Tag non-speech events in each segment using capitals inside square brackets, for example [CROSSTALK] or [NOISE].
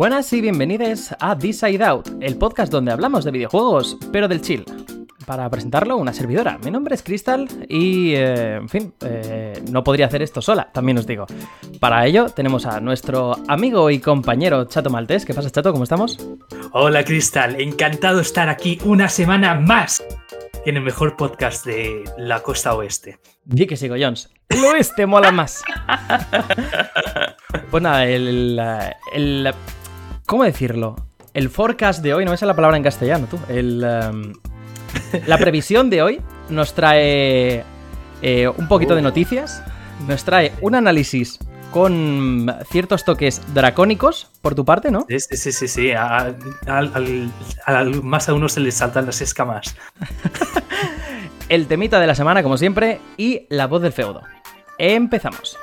Buenas y bienvenidos a This Side Out, el podcast donde hablamos de videojuegos, pero del chill. Para presentarlo, una servidora. Mi nombre es Crystal y, eh, en fin, eh, no podría hacer esto sola, también os digo. Para ello, tenemos a nuestro amigo y compañero Chato Maltés. ¿Qué pasa, Chato? ¿Cómo estamos? Hola, Crystal. Encantado estar aquí una semana más en el mejor podcast de la costa oeste. Di que sigo, Jones. El oeste mola más. [LAUGHS] pues nada, el, el, ¿Cómo decirlo? El forecast de hoy, no sale la palabra en castellano, tú. El, em, la previsión de hoy nos trae eh, un poquito de noticias, nos trae un análisis con ciertos toques dracónicos por tu parte, ¿no? Sí, sí, sí, sí. más a uno se le saltan las escamas. [LAUGHS] El temita de la semana, como siempre, y la voz del feudo. Empezamos.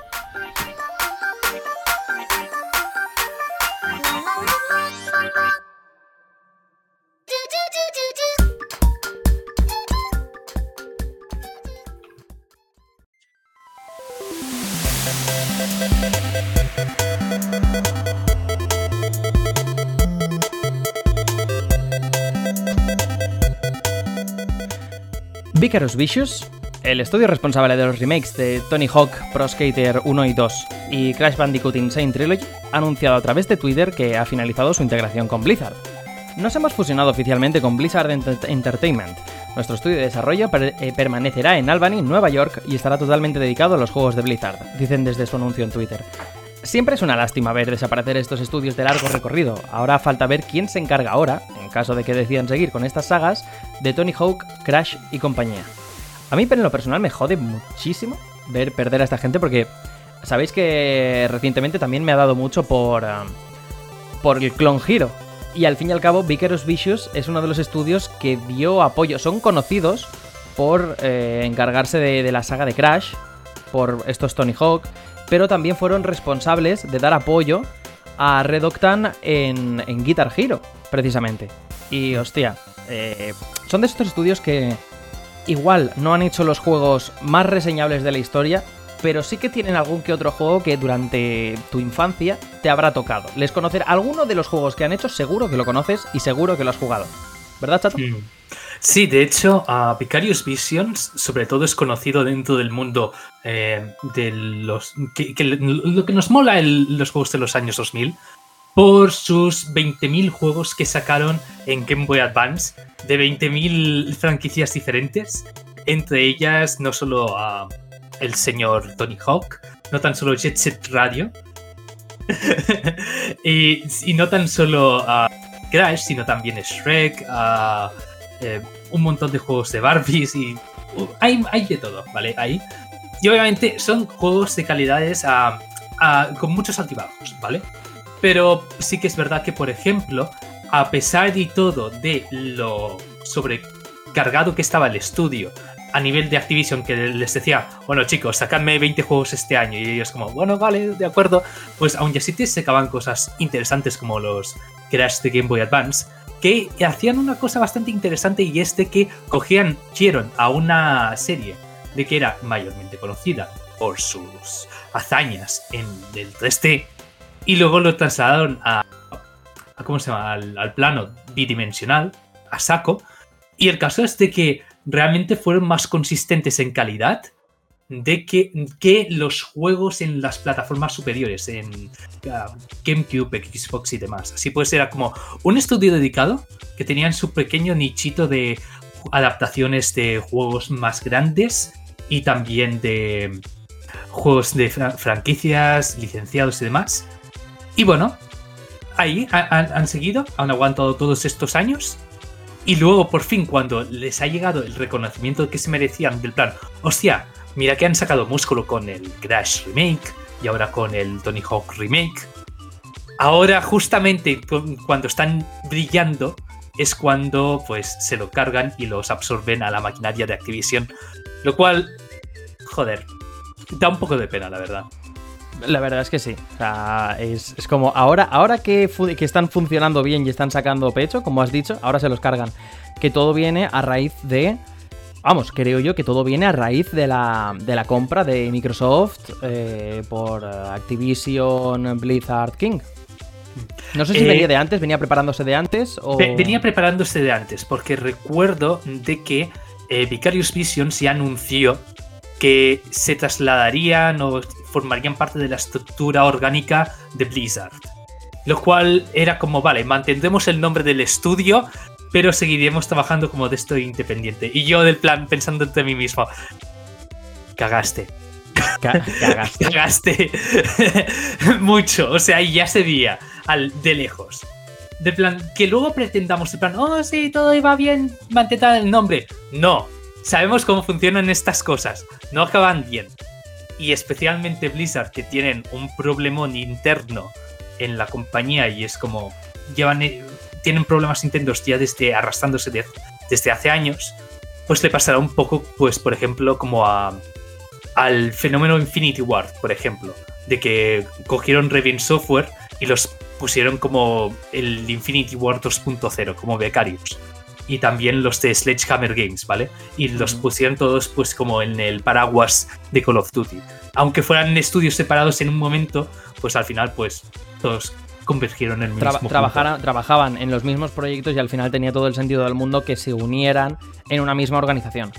Vicarous Vicious, el estudio responsable de los remakes de Tony Hawk Pro Skater 1 y 2 y Crash Bandicoot Insane Trilogy, ha anunciado a través de Twitter que ha finalizado su integración con Blizzard. Nos hemos fusionado oficialmente con Blizzard Entertainment. Nuestro estudio de desarrollo eh, permanecerá en Albany, Nueva York, y estará totalmente dedicado a los juegos de Blizzard, dicen desde su anuncio en Twitter. Siempre es una lástima ver desaparecer estos estudios de largo recorrido. Ahora falta ver quién se encarga ahora, en caso de que decidan seguir con estas sagas, de Tony Hawk, Crash y compañía. A mí, en lo personal, me jode muchísimo ver perder a esta gente porque sabéis que recientemente también me ha dado mucho por, ah, por el Clone Hero. Y al fin y al cabo, Vickers Vicious es uno de los estudios que dio apoyo. Son conocidos por eh, encargarse de, de la saga de Crash, por estos Tony Hawk pero también fueron responsables de dar apoyo a Red Octane en, Guitar Hero, precisamente. Y hostia, eh, son de estos estudios que igual no han hecho los juegos más reseñables de la historia, pero sí que tienen algún que otro juego que durante tu infancia te habrá tocado. Les conocer alguno de los juegos que han hecho, seguro que lo conoces y seguro que lo has jugado. ¿Verdad, Chato? Sí, de hecho, uh, Vicarious Visions, sobre todo, es conocido dentro del mundo eh, de los. Que, lo que nos mola los juegos de los años 2000 por sus 20.000 juegos que sacaron en Game Boy Advance, de 20.000 franquicias diferentes, entre ellas no solo uh, el señor Tony Hawk, no tan solo Jet Set Radio, [LAUGHS] y, no tan solo uh, Crash, sino también Shrek, eh, un montón de juegos de Barbies y hay, de todo, ¿vale? Ahí. Y obviamente son juegos de calidades con muchos altibajos, ¿vale? Pero sí que es verdad que, por ejemplo, a pesar de todo de lo sobrecargado que estaba el estudio a nivel de Activision, que les decía, bueno chicos, sacadme 20 juegos este año, y ellos como, bueno, vale, de acuerdo, pues aún así te sacaban cosas interesantes como los Crash de Game Boy Advance, que hacían una cosa bastante interesante y es de que cogían, hicieron a una serie de que era mayormente conocida por sus hazañas en el 3D y luego lo trasladaron a, ¿cómo se llama? Al, plano bidimensional, a saco. Y el caso es de que realmente fueron más consistentes en calidad de que, que los juegos en las plataformas superiores, en uh, GameCube, Xbox y demás. Así pues era como un estudio dedicado que tenían su pequeño nichito de adaptaciones de juegos más grandes y también de juegos de franquicias, licenciados y demás. Y bueno, ahí han, han seguido, han aguantado todos estos años y luego, por fin, cuando les ha llegado el reconocimiento que se merecían del plan, hostia, Mira que han sacado músculo con el Crash Remake y ahora con el Tony Hawk Remake. Ahora, justamente cuando están brillando, es cuando pues se lo cargan y los absorben a la maquinaria de Activision. Lo cual, joder, da un poco de pena, la verdad. La verdad es que sí. O sea, es, como ahora, ahora que, que, están funcionando bien y están sacando pecho, como has dicho, ahora se los cargan. Que todo viene a raíz de vamos, creo yo que todo viene a raíz de la, de la compra de Microsoft eh, por Activision Blizzard King. No sé si Eh, venía de antes, venía preparándose de antes o... Ve- Venía preparándose de antes, porque recuerdo de que eh, Vicarious Visions ya anunció que se trasladarían o formarían parte de la estructura orgánica de Blizzard. Lo cual era como, vale, mantendremos el nombre del estudio, pero seguiremos trabajando como de esto independiente. Y yo del plan pensando entre mí mismo, cagaste, Ca- cagaste. cagaste [LAUGHS] mucho. O sea, ya se veía al, de lejos. De plan, que luego pretendamos, de plan, oh, sí, todo iba bien, mantener el nombre. No, sabemos cómo funcionan estas cosas. No acaban bien. Y especialmente Blizzard, que tienen un problemón interno en la compañía y es como, llevan, eh, tienen problemas intentos ya desde arrastrándose de- desde hace años, pues le pasará un poco, pues, por ejemplo, como a, al fenómeno Infinity Ward, por ejemplo, de que cogieron Raven Software y los pusieron como el Infinity Ward 2.0, como becarios. Y también los de Sledgehammer Games, ¿vale? Y los pusieron todos pues como en el paraguas de Call of Duty. Aunque fueran estudios separados en un momento, pues al final pues todos convergieron en el Traba- mismo punto. trabajara- trabajaban en los mismos proyectos y al final tenía todo el sentido del mundo que se unieran en una misma organización.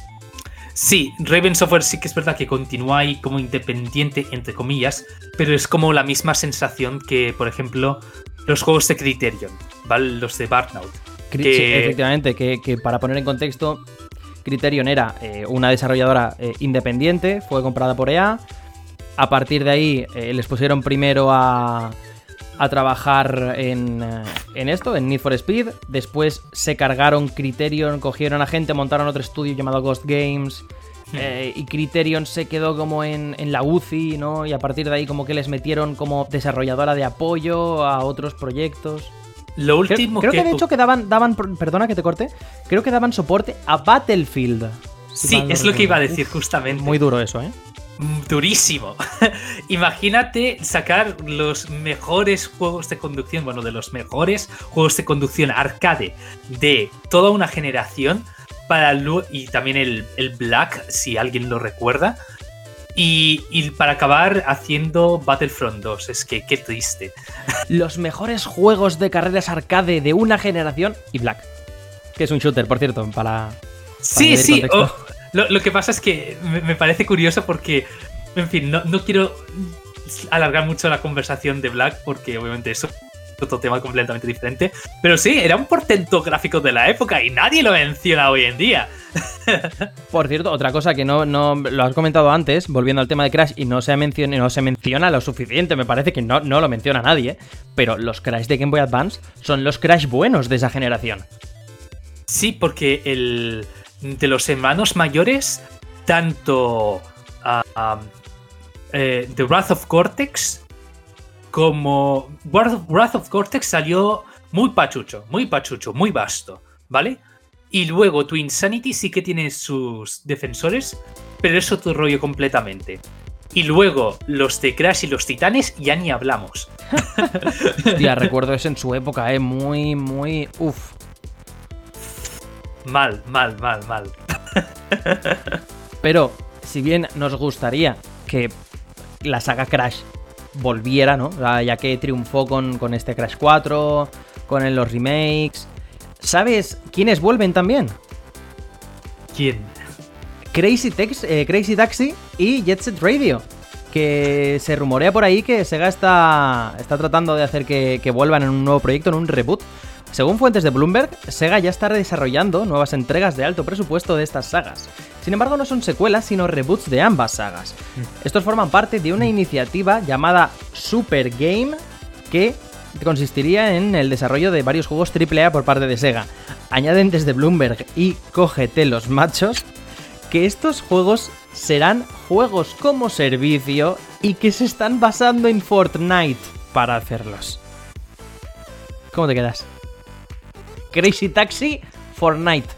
Sí, Raven Software sí que es verdad que continúa ahí como independiente, entre comillas, pero es como la misma sensación que, por ejemplo, los juegos de Criterion, ¿vale? Los de Burnout. Cri- Que- sí, efectivamente, que, que para poner en contexto, Criterion era eh, una desarrolladora eh, independiente, fue comprada por EA. A partir de ahí eh, les pusieron primero a, a trabajar en, eh, en esto, en Need for Speed. Después se cargaron Criterion, cogieron a gente, montaron otro estudio llamado Ghost Games. eh, y Criterion se quedó como en, en la UCI, ¿no? Y a partir de ahí como que les metieron como desarrolladora de apoyo a otros proyectos. Lo Creo, último creo que, que... de hecho que daban, daban, perdona que te corte, creo que daban soporte a Battlefield. si Sí, es lo que iba a decir justamente. muy duro eso, ¿eh? Mm, Durísimo. [LAUGHS] Imagínate sacar los mejores juegos de conducción, bueno, de los mejores juegos de conducción arcade de toda una generación para y también el, el Black, si alguien lo recuerda. Y, y para acabar haciendo Battlefront 2, es que qué triste. [LAUGHS] Los mejores juegos de carreras arcade de una generación y Black. Que es un shooter, por cierto, para... Sí, sí. oh, lo, lo que pasa es que me, me parece curioso porque, en fin, no, no quiero alargar mucho la conversación de Black porque obviamente eso es otro tema completamente diferente. Pero sí, era un portento gráfico de la época y nadie lo menciona hoy en día. [LAUGHS] Por cierto, otra cosa que no, no lo has comentado antes, volviendo al tema de Crash, y no se, menciona, no se menciona lo suficiente, me parece que no, no lo menciona nadie, pero los Crash de Game Boy Advance son los Crash buenos de esa generación. Sí, porque el de los hermanos mayores, tanto eh, The Wrath of Cortex como Wrath of, Wrath of Cortex salió muy pachucho, muy pachucho, muy vasto, ¿vale? Y luego tu Insanity sí que tiene sus defensores, pero es otro rollo completamente. Y luego los de Crash y los Titanes ya ni hablamos. [LAUGHS] Hostia, recuerdo eso en su época, eh, muy, muy... Uf. Mal, mal, mal, mal. [LAUGHS] Pero, si bien nos gustaría que la saga Crash volviera, ¿no? Ya que triunfó con, con este Crash 4, con el- los remakes. ¿Sabes quiénes vuelven también? ¿Quién? Crazy, Tex- eh, Crazy Taxi y Jet Set Radio. Que se rumorea por ahí que Sega está, está tratando de hacer que, que vuelvan en un nuevo proyecto, en un reboot. Según fuentes de Bloomberg, Sega ya está desarrollando nuevas entregas de alto presupuesto de estas sagas. Sin embargo, no son secuelas, sino reboots de ambas sagas. Estos forman parte de una iniciativa llamada Super Game que consistiría en el desarrollo de varios juegos AAA por parte de Sega. Añaden desde Bloomberg y cógete los machos que estos juegos serán juegos como servicio y que se están basando en Fortnite para hacerlos. ¿Cómo te quedas? Crazy Taxi, Fortnite.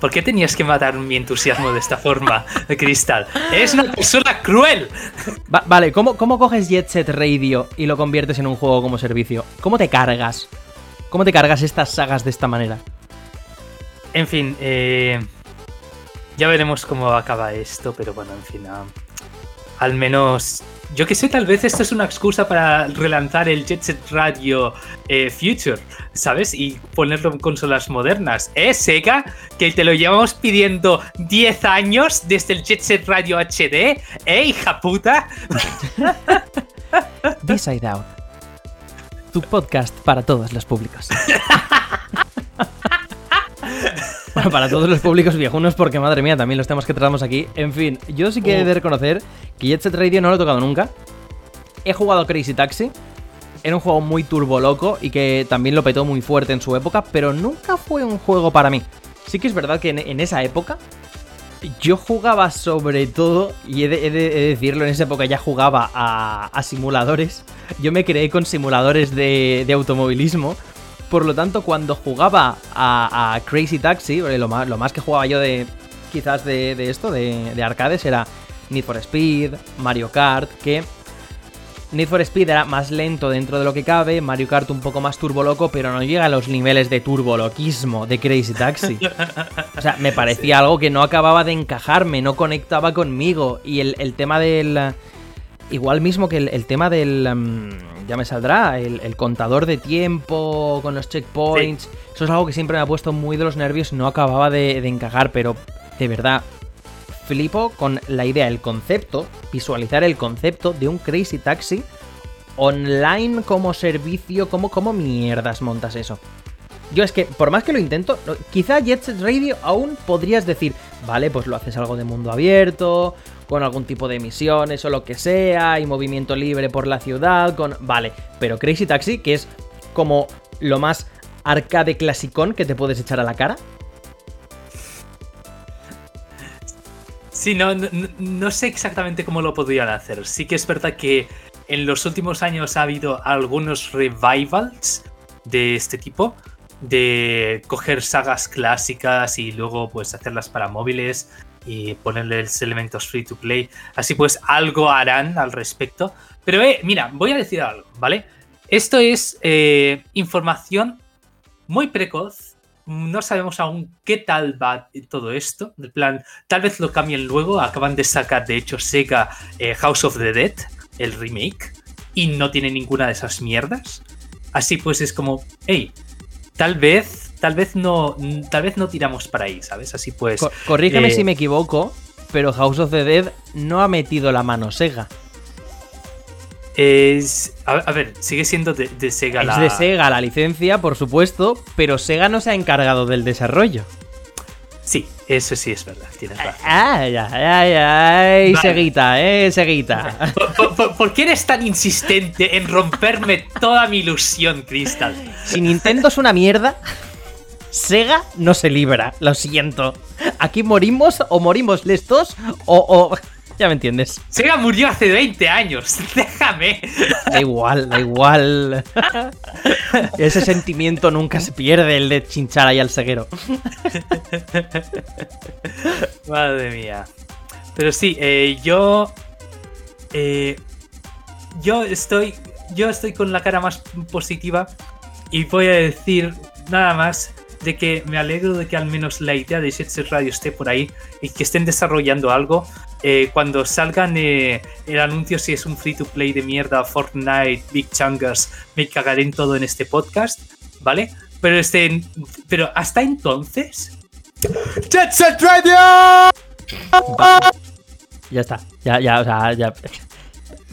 ¿Por qué tenías que matar mi entusiasmo de esta forma, Cristal? ¡Es una persona cruel! Va- vale, ¿cómo, ¿cómo coges Jet Set Radio y lo conviertes en un juego como servicio? ¿Cómo te cargas? ¿Cómo te cargas estas sagas de esta manera? En fin, eh, ya veremos cómo acaba esto, pero bueno, en fin, ah, al menos yo que sé, tal vez esto es una excusa para relanzar el Jet Set Radio eh, Future, ¿sabes? Y ponerlo en consolas modernas. ¿Eh, Sega? Que te lo llevamos pidiendo 10 años desde el Jet Set Radio HD. ¿Eh, hija puta? [LAUGHS] Side Out. Tu podcast para todos los públicos. [LAUGHS] Bueno, para todos los públicos viejunos, porque madre mía, también los temas que tratamos aquí. En fin, yo sí que he de reconocer que Jet Set Radio no lo he tocado nunca. He jugado Crazy Taxi. Era un juego muy turbo loco y que también lo petó muy fuerte en su época, pero nunca fue un juego para mí. Sí que es verdad que en, esa época yo jugaba sobre todo, y he de, decirlo, en esa época ya jugaba a, simuladores. Yo me creé con simuladores de, de automovilismo por lo tanto, cuando jugaba a, Crazy Taxi, lo más, lo más, que jugaba yo de quizás de, esto, de, arcades, era Need for Speed, Mario Kart, que Need for Speed era más lento dentro de lo que cabe, Mario Kart un poco más turboloco, pero no llega a los niveles de turboloquismo de Crazy Taxi. O sea, me [LAUGHS] parecía algo que no acababa de encajarme, no conectaba conmigo. Y el, tema del... Igual mismo que el, tema del... Mm, ya me saldrá, el, contador de tiempo con los checkpoints. Eso es algo que siempre me ha puesto muy de los nervios no acababa de, encajar, pero de verdad, flipo con la idea, el concepto, visualizar el concepto de un Crazy Taxi online como servicio, como, como mierdas montas eso. Yo es que, por más que lo intento, quizá Jet Set Radio aún podrías decir, vale, pues lo haces algo de mundo abierto, con algún tipo de misiones o lo que sea, y movimiento libre por la ciudad, con... Vale, pero Crazy Taxi, que es como lo más arcade clasicón que te puedes echar a la cara. Sí, no, no, sé exactamente cómo lo podrían hacer. Sí que es verdad que en los últimos años ha habido algunos revivals de este tipo, de coger sagas clásicas y luego pues hacerlas para móviles y ponerles elementos free to play. Así pues, algo harán al respecto. Pero eh, mira, voy a decir algo, ¿vale? Esto es eh, información muy precoz. No sabemos aún qué tal va todo esto. De plan, tal vez lo cambien luego. Acaban de sacar, de hecho, Sega eh, House of the Dead, el remake, y no tiene ninguna de esas mierdas. Así pues, es como, hey, tal vez tal vez no, tal vez no tiramos para ahí, ¿sabes? Así pues. corrígeme eh, si me equivoco, pero House of the Dead no ha metido la mano Sega. Es. A, ver, sigue siendo de, Sega es de Sega la licencia, por supuesto, pero Sega no se ha encargado del desarrollo. Sí, eso sí es verdad, tienes razón. Ay, ay, ay, Seguita, eh, Seguita. ¿Por, qué eres tan insistente en romperme toda mi ilusión, Crystal? Si Nintendo es una mierda. Sega no se libra, lo siento. Aquí morimos o morimos les dos o, [LAUGHS] Ya me entiendes. Sega murió hace 20 años, [LAUGHS] déjame. Da igual, da igual. [LAUGHS] Ese sentimiento nunca se pierde, el de chinchar ahí al ceguero. Madre mía. Pero sí, eh, yo... Eh, yo estoy... Yo estoy con la cara más positiva y voy a decir nada más de que me alegro de que al menos la idea de Jet Radio esté por ahí y que estén desarrollando algo. Eh, cuando salgan eh, el anuncio si es un free to play de mierda, Fortnite, Big Chungers, me cagaré en todo en este podcast, ¿vale? Pero este, pero hasta entonces. ¡Jet Set Radio! Ya está, ya, ya, o sea, ya.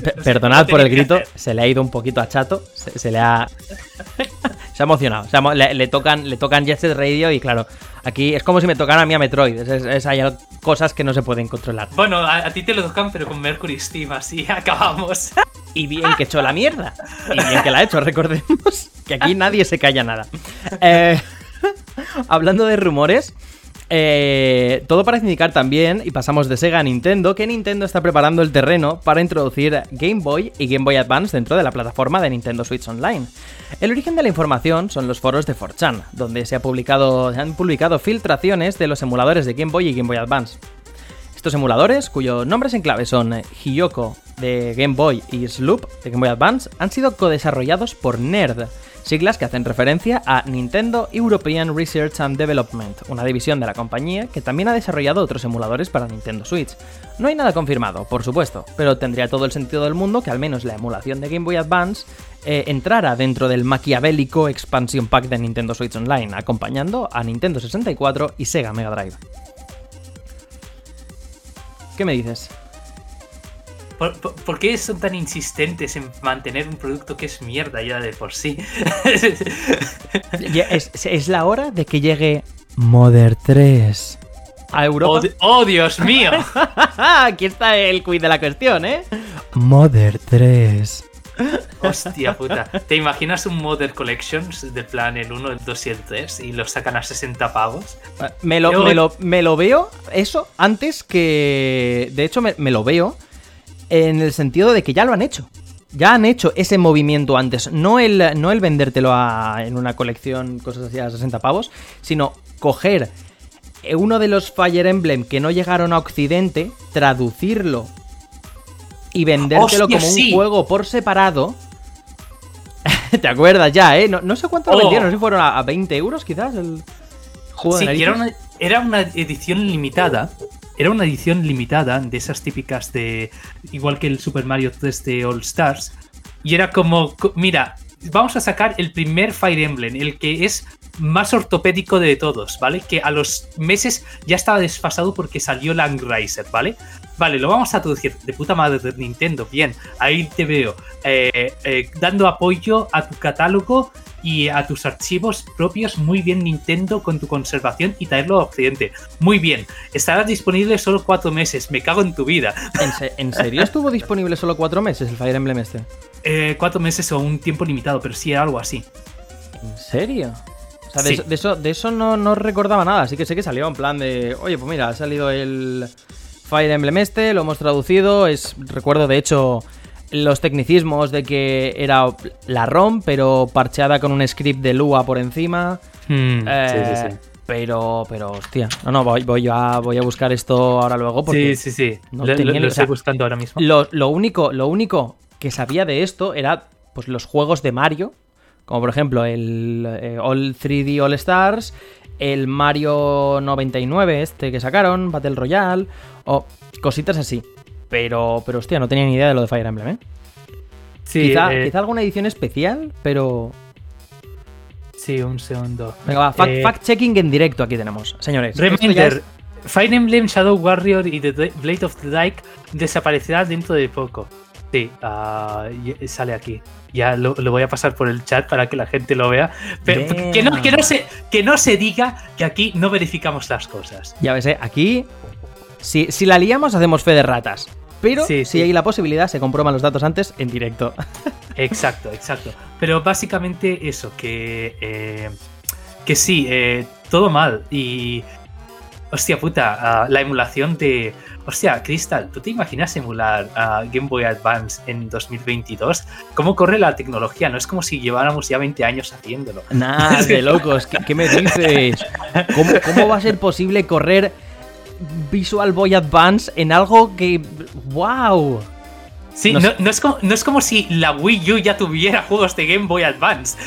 [LAUGHS] Perdonad por el grito, se le ha ido un poquito a chato, se le ha. Se ha emocionado. le, tocan, le tocan Jet Set Radio y claro, aquí es como si me tocaran a mí a Metroid. Es, hay cosas que no se pueden controlar. Bueno, a, ti te lo tocan, pero con Mercury Steam, así [LAUGHS] acabamos. Y bien que echó la mierda. Y bien que la ha hecho, recordemos que aquí nadie se calla nada. Eh, [LAUGHS] hablando de rumores, eh, todo parece indicar también, y pasamos de Sega a Nintendo, que Nintendo está preparando el terreno para introducir Game Boy y Game Boy Advance dentro de la plataforma de Nintendo Switch Online. El origen de la información son los foros de 4chan, donde se, ha publicado, han publicado filtraciones de los emuladores de Game Boy y Game Boy Advance. Estos emuladores, cuyos nombres en clave son eh, Hiyoko de Game Boy y Sloop de Game Boy Advance, han sido co-desarrollados por NERD, siglas que hacen referencia a Nintendo European Research and Development, una división de la compañía que también ha desarrollado otros emuladores para Nintendo Switch. No hay nada confirmado, por supuesto, pero tendría todo el sentido del mundo que al menos la emulación de Game Boy Advance eh, entrara dentro del maquiavélico expansion pack de Nintendo Switch Online, acompañando a Nintendo 64 y Sega Mega Drive. ¿Qué me dices? ¿Por, por, por qué son tan insistentes en mantener un producto que es mierda ya de por sí? [LAUGHS] Ya es, es la hora de que llegue Mother 3 a ¡Oh, Europa. oh, Dios mío! [LAUGHS] Aquí está el quiz de la cuestión, ¿eh? Mother 3. Hostia puta. ¿Te imaginas un Modern Collections de plan el 1, el 2 y el 3 y los sacan a 60 pavos? Me lo, Yo- me, lo, me lo veo, eso, antes que... De hecho, me, me lo veo en el sentido de que ya lo han hecho. Ya han hecho ese movimiento antes. No el, no el vendértelo a- en una colección, cosas así a 60 pavos, sino coger eh, uno de los Fire Emblem que no llegaron a Occidente, traducirlo y vendértelo Hostia, como un sí. juego por separado. [LAUGHS] ¿Te acuerdas ya, eh? No, no sé cuánto lo Oh. vendieron, no sé si fueron a, a 20 euros quizás el juego de Sí, era una, era una edición limitada. Era una edición limitada de esas típicas de. Igual que el Super Mario 3 de All Stars. Y era como. co- Mira, vamos a sacar el primer Fire Emblem, el que es más ortopédico de todos, ¿vale? Que a los meses ya estaba desfasado porque salió Langriser, ¿vale? Vale, lo vamos a traducir de puta madre de Nintendo, bien, ahí te veo, eh, eh, dando apoyo a tu catálogo y a tus archivos propios, muy bien Nintendo con tu conservación y traerlo a Occidente. Muy bien, estará disponible solo cuatro meses, me cago en tu vida. ¿En, se- en serio estuvo [LAUGHS] disponible solo cuatro meses el Fire Emblem este? Eh, cuatro meses o un tiempo limitado, pero sí algo así. ¿En serio? O sea, de, Sí. eso, de eso, de eso no, no recordaba nada, así que sé que salió en plan de, oye, pues mira, ha salido el Fire Emblem este, lo hemos traducido, es recuerdo de hecho los tecnicismos de que era la ROM, pero parcheada con un script de Lua por encima. Eh, Pero, pero, hostia, no, no, voy, voy, a, voy a buscar esto ahora luego porque Sí, sí, sí. no lo, tenía lo- ni- lo o sea, estoy buscando ahora mismo. Lo, lo único, lo único que sabía de esto era pues los juegos de Mario, como por ejemplo el eh, All 3D All Stars, el Mario 99 este que sacaron, Battle Royale, o cositas así. Pero, pero hostia, no tenía ni idea de lo de Fire Emblem, ¿eh? Sí, quizá, eh, quizá alguna edición especial, pero... sí, un segundo. Venga, va, fact, Eh, fact-checking en directo aquí tenemos, señores. Reminder, Fire Emblem Shadow Warrior y The Blade of the Dyke desaparecerá dentro de poco. Sí, y- sale aquí. Ya lo, lo voy a pasar por el chat para que la gente lo vea. Pero que no, que, no se, que no se diga que aquí no verificamos las cosas. Ya ves, ¿eh? aquí... Si, si la liamos, hacemos fe de ratas. Pero Sí, si sí. hay la posibilidad, se comprueban los datos antes en directo. [LAUGHS] Exacto, exacto. Pero básicamente eso, que, eh, que sí, eh, todo mal. Y, hostia puta, ah, la emulación de... Hostia, Crystal, ¿tú te imaginas emular a Game Boy Advance en 2022? ¿Cómo corre la tecnología? No es como si lleváramos ya 20 años haciéndolo. Nada de [LAUGHS] locos, ¿qué, qué me dices? ¿Cómo, cómo va a ser posible correr Visual Boy Advance en algo que... ¡Wow! Sí, No no, sé. no es como, no es como si la Wii U ya tuviera [LAUGHS] juegos de Game Boy Advance.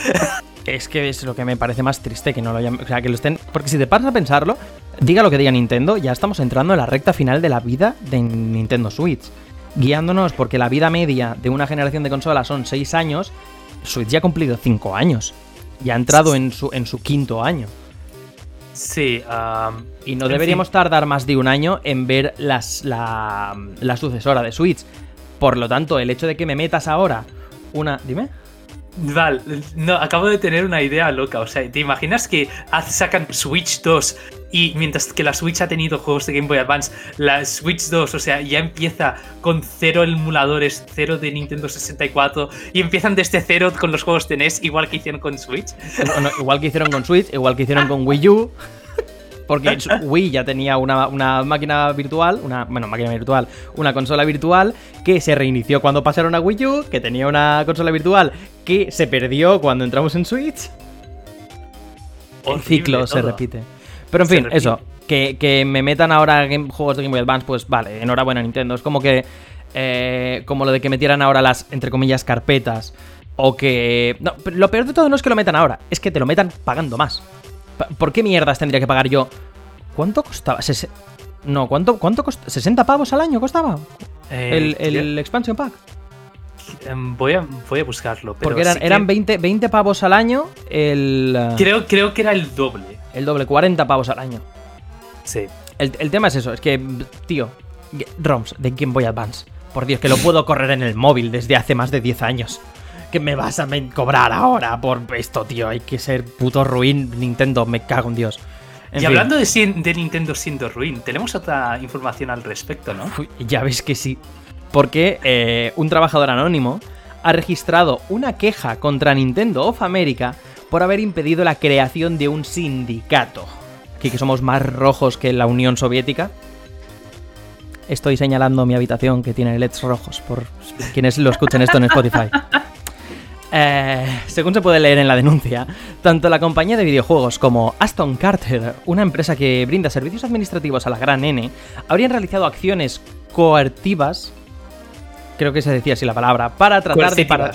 Es que es lo que me parece más triste que no lo hayan. O sea, que lo estén. Porque si te paras a pensarlo, diga lo que diga Nintendo, ya estamos entrando en la recta final de la vida de Nintendo Switch. Guiándonos porque la vida media de una generación de consolas son 6 años, Switch ya ha cumplido 5 años. Ya ha entrado en su, en su quinto año. Sí, Y no deberíamos tardar más de un año en ver las, la, la sucesora de Switch. Por lo tanto, el hecho de que me metas ahora una. Dime. Val, no, acabo de tener una idea loca. O sea, ¿te imaginas que sacan Switch 2 y mientras que la Switch ha tenido juegos de Game Boy Advance, la Switch 2, o sea, ya empieza con cero emuladores, cero de Nintendo 64 y empiezan desde cero con los juegos de NES, igual que hicieron con Switch? Igual que hicieron con Switch, igual que hicieron con Wii U. Porque [LAUGHS] Wii ya tenía una, una máquina virtual, una, bueno, máquina virtual, una consola virtual que se reinició cuando pasaron a Wii U, que tenía una consola virtual que se perdió cuando entramos en Switch. El ciclo se repite. Pero en fin, eso. Que, que me metan ahora game- juegos de Game Boy Advance, pues vale, enhorabuena Nintendo. Es como que. eh, como lo de que metieran ahora las, entre comillas, carpetas. O que. No, pero lo peor de todo no es que lo metan ahora, es que te lo metan pagando más. ¿Por qué mierdas tendría que pagar yo? ¿Cuánto costaba? No, ¿cuánto, cuánto costaba? ¿60 pavos al año costaba? Eh, el, el expansion pack. em, voy, a, voy a buscarlo. Pero Porque eran, sí que- eran 20, 20 pavos al año, el, Creo, creo que era el doble. El doble, 40 pavos al año. Sí. El, el tema es eso, es que, tío, ROMs de Game Boy Advance. Por Dios, que lo puedo correr en el móvil desde hace más de 10 años. Que me vas a cobrar ahora por esto, tío. Hay que ser puto ruin Nintendo, me cago en Dios. En y fin. hablando de Nintendo siendo ruin, tenemos otra información al respecto, ¿no? Uy, ya ves que sí. Porque eh, un trabajador anónimo ha registrado una queja contra Nintendo of America por haber impedido la creación de un sindicato. Aquí que somos más rojos que la Unión Soviética. Estoy señalando mi habitación que tiene LEDs rojos por quienes lo escuchen esto en Spotify. [LAUGHS] Eh, según se puede leer en la denuncia, tanto la compañía de videojuegos como Aston Carter, una empresa que brinda servicios administrativos a la gran N, habrían realizado acciones coertivas, creo que se decía así la palabra, para tratar de parar,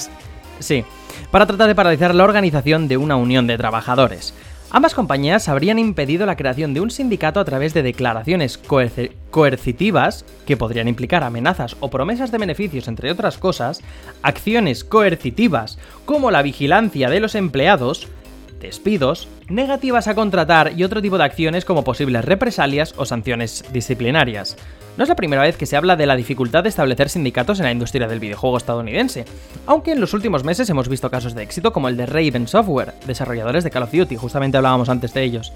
sí, para tratar de paralizar la organización de una unión de trabajadores. Ambas compañías habrían impedido la creación de un sindicato a través de declaraciones coercitivas, que podrían implicar amenazas o promesas de beneficios, entre otras cosas, acciones coercitivas como la vigilancia de los empleados, despidos, negativas a contratar y otro tipo de acciones como posibles represalias o sanciones disciplinarias. No es la primera vez que se habla de la dificultad de establecer sindicatos en la industria del videojuego estadounidense, aunque en los últimos meses hemos visto casos de éxito como el de Raven Software, desarrolladores de Call of Duty, justamente hablábamos antes de ellos.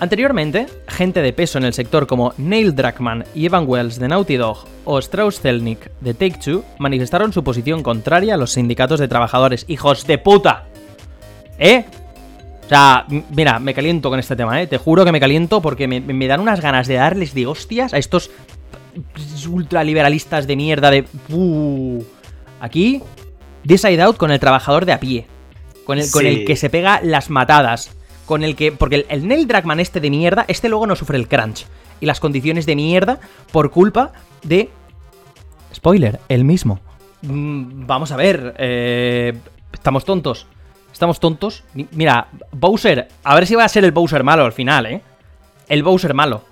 Anteriormente, gente de peso en el sector como Neil Druckmann y Evan Wells de Naughty Dog o Strauss Zelnick de Take-Two manifestaron su posición contraria a los sindicatos de trabajadores. ¡Hijos de puta! ¿Eh? O sea, mira, me caliento con este tema, ¿eh? Te juro que me caliento porque me, me dan unas ganas de darles de hostias a estos ultraliberalistas de mierda de... Uh. Aquí, This Side Out con el trabajador de a pie. Con el, con el que se pega las matadas. Con el que... Porque el, el Neil Druckmann este de mierda, este luego no sufre el crunch. Y las condiciones de mierda por culpa de... Spoiler, el mismo. Mm, vamos a ver. eh, estamos tontos. Estamos tontos. Mi- Mira, Bowser. A ver si va a ser el Bowser malo al final, ¿eh? El Bowser malo.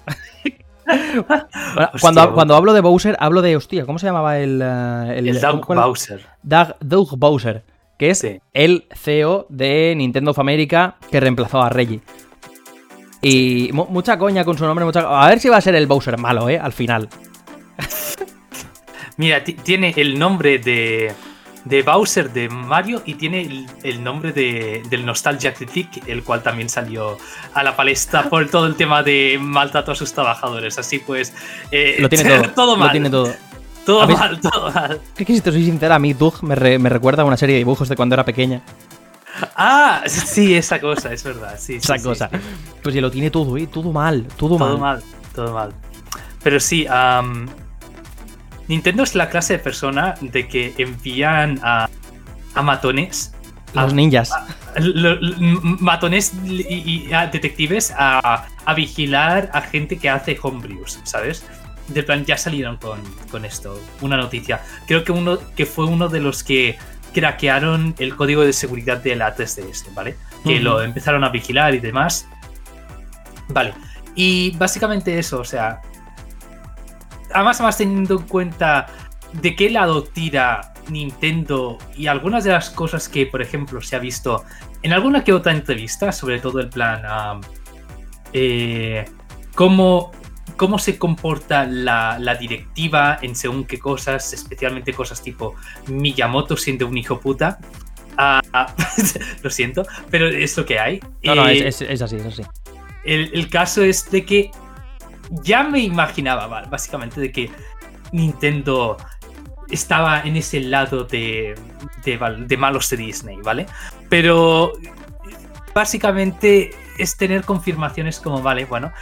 Bueno, [LAUGHS] cuando, cuando hablo de Bowser, hablo de. Hostia, ¿cómo se llamaba el. eh, El Doug Bowser. Doug, Doug Bowser. Que es Sí. el CEO de Nintendo of America que reemplazó a Reggie. Y mu- mucha coña con su nombre. Mucha... A ver si va a ser el Bowser malo, ¿eh? Al final. [LAUGHS] Mira, ti- tiene el nombre de, de Bowser de Mario y tiene el, el nombre de, del Nostalgia Critic, el cual también salió a la palestra por todo el tema de maltrato a sus trabajadores. Así pues, eh, Lo tiene [LAUGHS] todo. mal. Lo tiene todo. Todo ver- mal, todo mal. Es que si te soy sincera, a mí Doug me, re- me recuerda a una serie de dibujos de cuando era pequeña. Ah, sí, esa cosa, es verdad. Sí, Esa sí, cosa. sí. Pues si lo tiene todo, ¿eh? Todo mal. Todo, Todo mal. mal, todo mal. Pero sí, am, Nintendo es la clase de persona de que envían a, a matones Los a- ninjas. lo- lo- m- matones y, y a detectives a, a vigilar a gente que hace homebrews, ¿sabes? De plan, ya salieron con, con esto, una noticia. Creo que uno que fue uno de los que craquearon el código de seguridad de la 3DS, ¿vale? Que lo empezaron a vigilar y demás. Vale. Y básicamente eso, o sea. Además, más teniendo en cuenta de qué lado tira Nintendo y algunas de las cosas que, por ejemplo, se ha visto en alguna que otra entrevista, sobre todo el plan. am, eh, cómo, cómo se comporta la, la directiva en según qué cosas, especialmente cosas tipo Miyamoto siendo un hijo puta. Ah, [LAUGHS] lo siento, pero es lo que hay. No, no, Eh, es, es- es así, es así. el, el caso es de que ya me imaginaba, básicamente, de que Nintendo estaba en ese lado de, de malos de Disney, ¿vale? Pero básicamente es tener confirmaciones como, vale, bueno,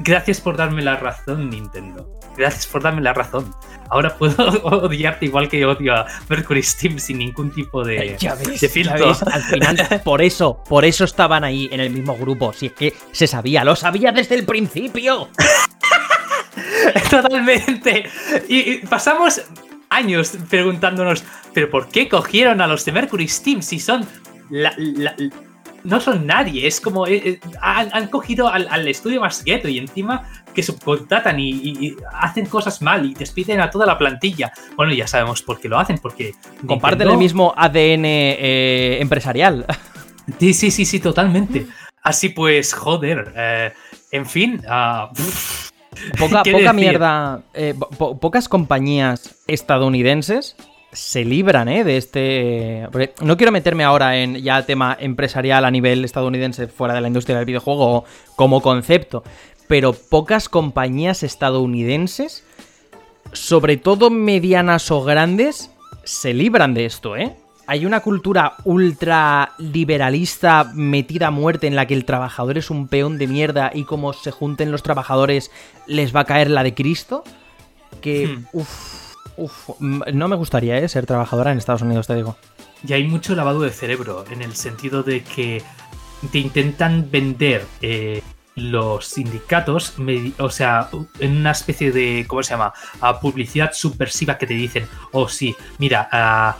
gracias por darme la razón, Nintendo. Gracias por darme la razón. Ahora puedo [LAUGHS] odiarte igual que odio a Mercury Steam sin ningún tipo de, Ya ves, de ya filtro. ves, al final, [LAUGHS] por eso, por eso estaban ahí en el mismo grupo. Si es que se sabía, lo sabía desde el principio. [LAUGHS] Totalmente. Y, y pasamos años preguntándonos, ¿pero por qué cogieron a los de Mercury Steam si son la- la- no son nadie? Es como eh, eh, han, han cogido al, al estudio más gueto y encima que subcontratan y, y- y hacen cosas mal y despiden a toda la plantilla. Bueno, ya sabemos por qué lo hacen, porque Comparten Nintendo- el mismo ADN eh, empresarial. Sí, sí, sí, sí, totalmente. Así pues, joder. eh, en fin, pff, Poca, ¿Qué poca mierda. po- pocas compañías estadounidenses se libran ¿eh? de este. porque no quiero meterme ahora en ya tema empresarial a nivel estadounidense fuera de la industria del videojuego como concepto. Pero pocas compañías estadounidenses, sobre todo medianas o grandes, se libran de esto, ¿eh? Hay una cultura ultra liberalista metida a muerte en la que el trabajador es un peón de mierda y como se junten los trabajadores les va a caer la de Cristo. Que, Hmm. uff, no me gustaría ¿eh? ser trabajadora en Estados Unidos, te digo. y hay mucho lavado de cerebro en el sentido de que te intentan vender eh, los sindicatos, o sea, en una especie de, ¿cómo se llama? Publicidad subversiva que te dicen, oh sí, mira, ah",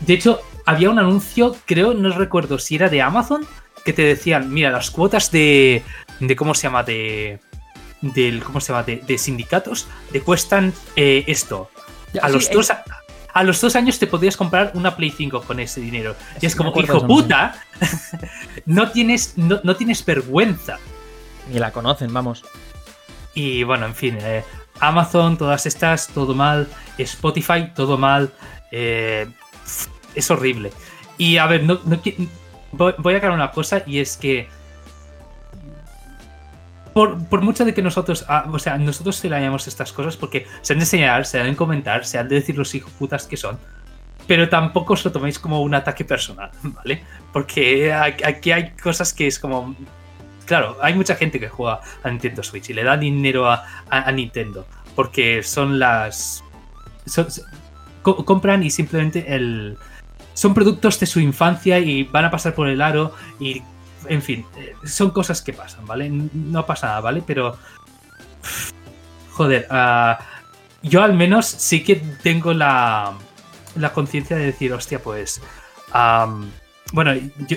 de hecho, había un anuncio, creo, no recuerdo si era de Amazon, que te decían, mira, las cuotas de, de ¿cómo se llama? De, del, ¿cómo se llama? De, de sindicatos, te cuestan eh, esto. A Sí, los, eh, dos, a, a los dos años te podrías comprar una Play 5 con ese dinero. Y Sí, es como, hijo puta, [LAUGHS] no, tienes, no, no tienes vergüenza. Ni la conocen, vamos. Y bueno, en fin, eh, Amazon, todas estas, todo mal. Spotify, todo mal. eh, es horrible. Y a ver, no, no voy a aclarar una cosa y es que por, por mucho de que nosotros, ah, o sea, nosotros se le llamamos estas cosas porque se han de enseñar, se han de comentar, se han de decir los hijos putas que son, pero tampoco os lo toméis como un ataque personal, [LAUGHS] ¿vale? Porque aquí hay cosas que es como... Claro, hay mucha gente que juega a Nintendo Switch y le da dinero a, a- a Nintendo porque son las... son- co- compran y simplemente el... Son productos de su infancia y van a pasar por el aro y en fin, eh, son cosas que pasan, ¿vale? No pasa nada, ¿vale? Pero. Joder, ah, yo al menos sí que tengo la, la conciencia de decir, hostia, pues. am, bueno, yo.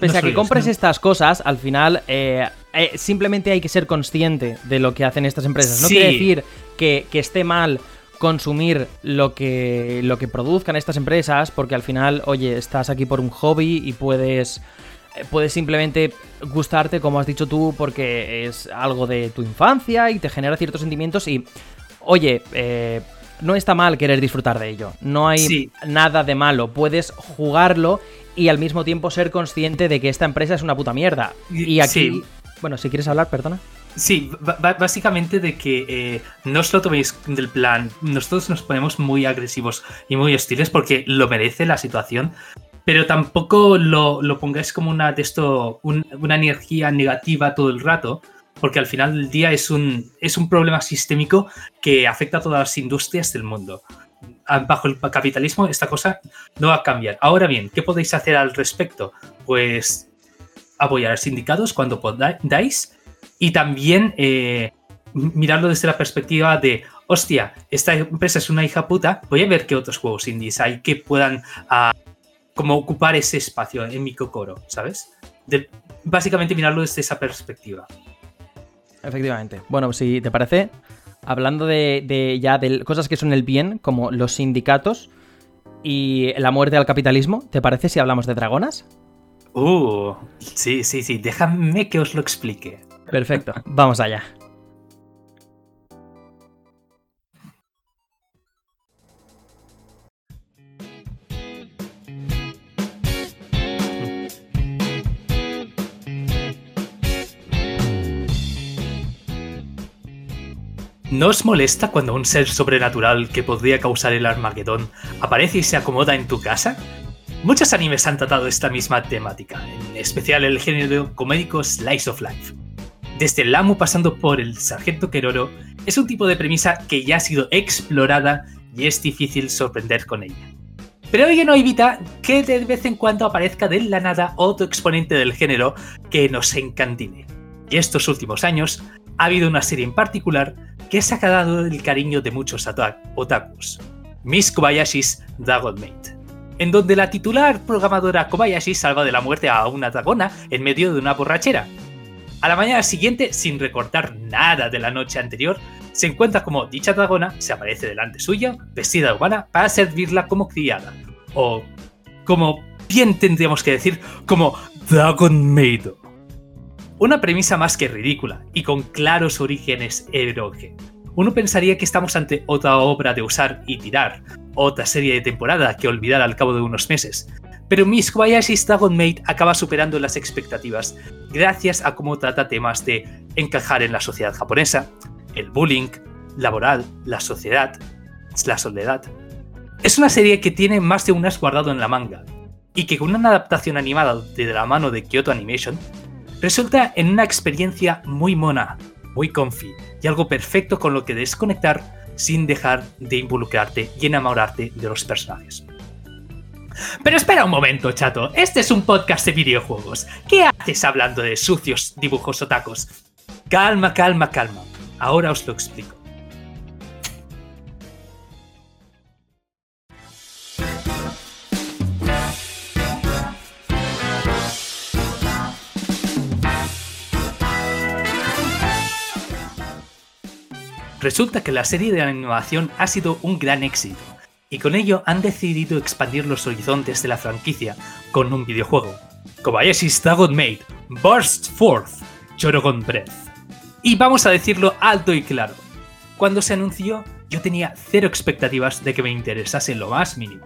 Pese no a que compres no- estas cosas, al final eh, eh, simplemente hay que ser consciente de lo que hacen estas empresas. No Sí. quiere decir que, que esté mal consumir lo que, lo que produzcan estas empresas, porque al final, oye, estás aquí por un hobby y puedes, puedes simplemente gustarte, como has dicho tú, porque es algo de tu infancia y te genera ciertos sentimientos y, oye, eh, no está mal querer disfrutar de ello. No hay Sí. nada de malo. Puedes jugarlo y al mismo tiempo ser consciente de que esta empresa es una puta mierda. Y aquí. Sí. Bueno, si quieres hablar, perdona. Sí, básicamente de que eh, no os lo toméis del plan. Nosotros nos ponemos muy agresivos y muy hostiles porque lo merece la situación, pero tampoco lo, lo pongáis como una esto, un- una energía negativa todo el rato, porque al final del día es un, es un problema sistémico que afecta a todas las industrias del mundo. Ah, Bajo el capitalismo esta cosa no va a cambiar. Ahora bien, ¿qué podéis hacer al respecto? Pues apoyar a sindicatos cuando podáis y también eh, mirarlo desde la perspectiva de, hostia, esta empresa es una hija puta, voy a ver qué otros juegos indies hay que puedan ah, como ocupar ese espacio en mi cocoro, ¿sabes? De- básicamente mirarlo desde esa perspectiva. Efectivamente. Bueno, si te parece, hablando de, de ya de cosas que son el bien, como los sindicatos y la muerte al capitalismo, ¿te parece si hablamos de dragonas? Uh, sí, sí, sí, déjame que os lo explique. Perfecto, vamos allá. ¿No os molesta cuando un ser sobrenatural que podría causar el Armagedón aparece y se acomoda en tu casa? Muchos animes han tratado esta misma temática, en especial el género comédico Slice of Life. desde el Lamu pasando por el Sargento Keroro, es un tipo de premisa que ya ha sido explorada y es difícil sorprender con ella. Pero ello no evita que de vez en cuando aparezca de la nada otro exponente del género que nos encantine. Y estos últimos años ha habido una serie en particular que se ha ganado el cariño de muchos otakus, Miss Kobayashi's Dragon Maid en donde la titular programadora Kobayashi salva de la muerte a una dragona en medio de una borrachera. A la mañana siguiente, sin recordar nada de la noche anterior, se encuentra como dicha dragona se aparece delante suya, vestida de humana, para servirla como criada. O, como bien tendríamos que decir, como Dragon Maid. Una premisa más que ridícula y con claros orígenes eroge. Uno pensaría que estamos ante otra obra de usar y tirar, otra serie de temporada que olvidar al cabo de unos meses. Pero Miss Kobayashi's Dragon Maid acaba superando las expectativas gracias a cómo trata temas de encajar en la sociedad japonesa, el bullying, laboral, la sociedad, la soledad. Es una serie que tiene más de un as guardado en la manga, y que con una adaptación animada de la mano de Kyoto Animation, resulta en una experiencia muy mona, muy comfy, y algo perfecto con lo que desconectar sin dejar de involucrarte y enamorarte de los personajes. Pero espera un momento, chato. Este es un podcast de videojuegos. ¿Qué haces hablando de sucios dibujos o tacos? Calma, calma, calma. Ahora os lo explico. Resulta que la serie de animación ha sido un gran éxito, y con ello han decidido expandir los horizontes de la franquicia con un videojuego, Kobayashi's Dragon Maid Burst Forth Chorogon Breath. Y vamos a decirlo alto y claro, cuando se anunció yo tenía cero expectativas de que me interesase en lo más mínimo.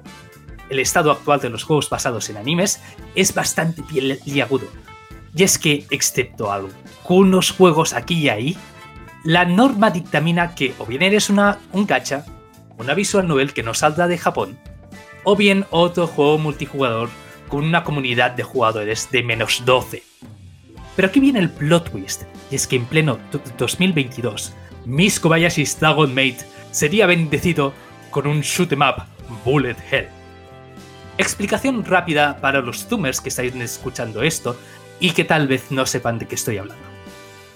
El estado actual de los juegos basados en animes es bastante piel y agudo, y es que, excepto algunos juegos aquí y ahí, la norma dictamina que o bien eres una, un gacha, una visual novel que no salga de Japón, o bien otro juego multijugador con una comunidad de jugadores de menos 12. Pero aquí viene el plot twist, y es que en pleno 2022, Miss Kobayashi's Dragon Maid sería bendecido con un shoot em up Bullet Hell. Explicación rápida para los zoomers que estáis escuchando esto y que tal vez no sepan de qué estoy hablando.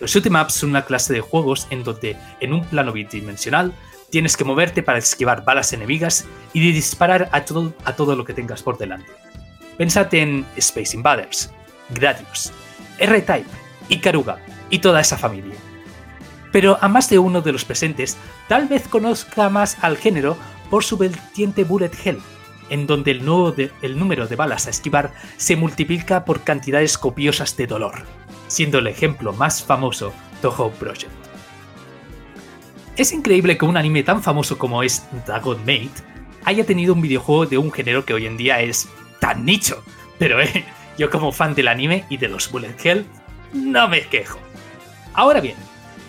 Los shoot'em ups son una clase de juegos en donde, en un plano bidimensional, tienes que moverte para esquivar balas enemigas y disparar a todo, a todo lo que tengas por delante. Pensad en Space Invaders, Gradius, R-Type, Ikaruga y toda esa familia. Pero a más de uno de los presentes tal vez conozca más al género por su vertiente Bullet Hell, en donde el número de balas a esquivar se multiplica por cantidades copiosas de dolor siendo el ejemplo más famoso Toho Project. Es increíble que un anime tan famoso como es Dragon Maid haya tenido un videojuego de un género que hoy en día es tan nicho, pero eh, yo como fan del anime y de los Bullet Hell no me quejo. Ahora bien,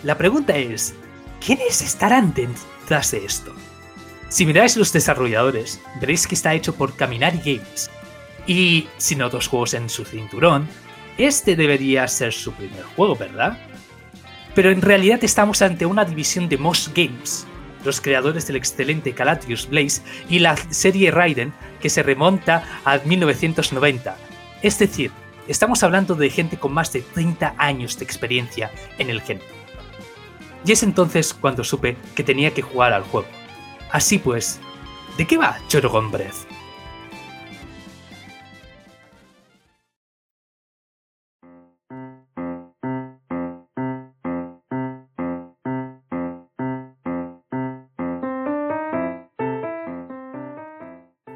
la pregunta es, ¿quiénes estarán detrás de esto? Si miráis los desarrolladores, veréis que está hecho por Kaminari Games, y sin otros juegos en su cinturón, este debería ser su primer juego, ¿verdad? Pero en realidad estamos ante una división de Moss Games, los creadores del excelente Calatrius Blaze y la serie Raiden que se remonta a 1990. Es decir, estamos hablando de gente con más de 30 años de experiencia en el género. Y es entonces cuando supe que tenía que jugar al juego. Así pues, ¿de qué va Chorogon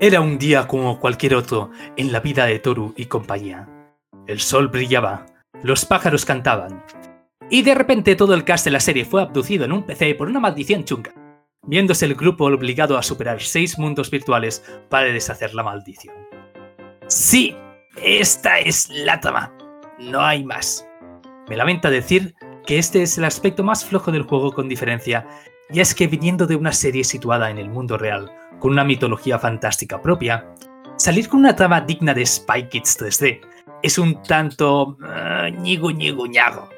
Era un día como cualquier otro en la vida de Toru y compañía. El sol brillaba, los pájaros cantaban, y de repente todo el cast de la serie fue abducido en un PC por una maldición chunga, viéndose el grupo obligado a superar seis mundos virtuales para deshacer la maldición. Sí, esta es la tama, no hay más. Me lamenta decir que este es el aspecto más flojo del juego con diferencia, y es que viniendo de una serie situada en el mundo real, con una mitología fantástica propia, salir con una trama digna de Spy Kids 3D es un tanto uh, ñigo ñigo ñago.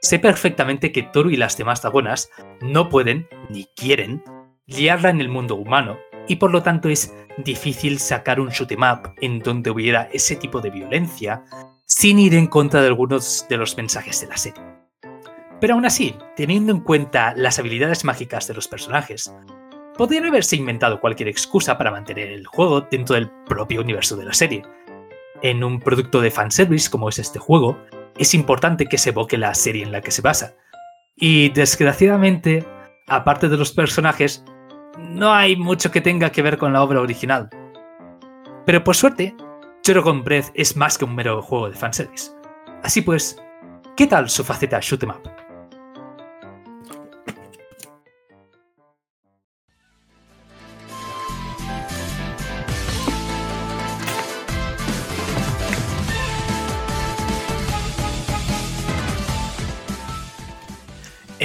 sé perfectamente que Toru y las demás dragonas no pueden, ni quieren, liarla en el mundo humano, y por lo tanto es difícil sacar un shoot em up en donde hubiera ese tipo de violencia sin ir en contra de algunos de los mensajes de la serie. Pero aún así, teniendo en cuenta las habilidades mágicas de los personajes, podrían haberse inventado cualquier excusa para mantener el juego dentro del propio universo de la serie. En un producto de fanservice como es este juego, es importante que se evoque la serie en la que se basa. Y desgraciadamente, aparte de los personajes, no hay mucho que tenga que ver con la obra original. Pero por suerte, Dragon Breath es más que un mero juego de fanservice. Así pues, ¿qué tal su faceta shoot 'em up?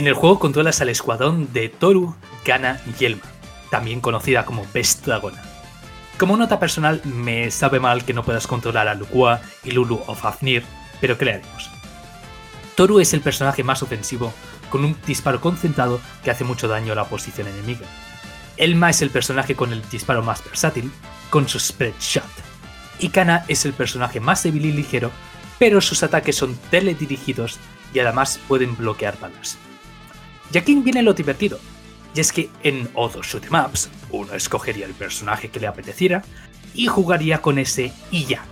En el juego controlas al escuadrón de Toru, Gana y Yelma, también conocida como Best Dragona. Como nota personal, me sabe mal que no puedas controlar a Lukua y Lulu o Fafnir, pero ¿qué le haremos? Toru es el personaje más ofensivo, con un disparo concentrado que hace mucho daño a la posición enemiga. Elma es el personaje con el disparo más versátil, con su spread shot. Y Kana es el personaje más débil y ligero, pero sus ataques son teledirigidos y además pueden bloquear balas. Y aquí viene lo divertido, y es que en otros shoot ups uno escogería el personaje que le apeteciera y jugaría con ese y ya.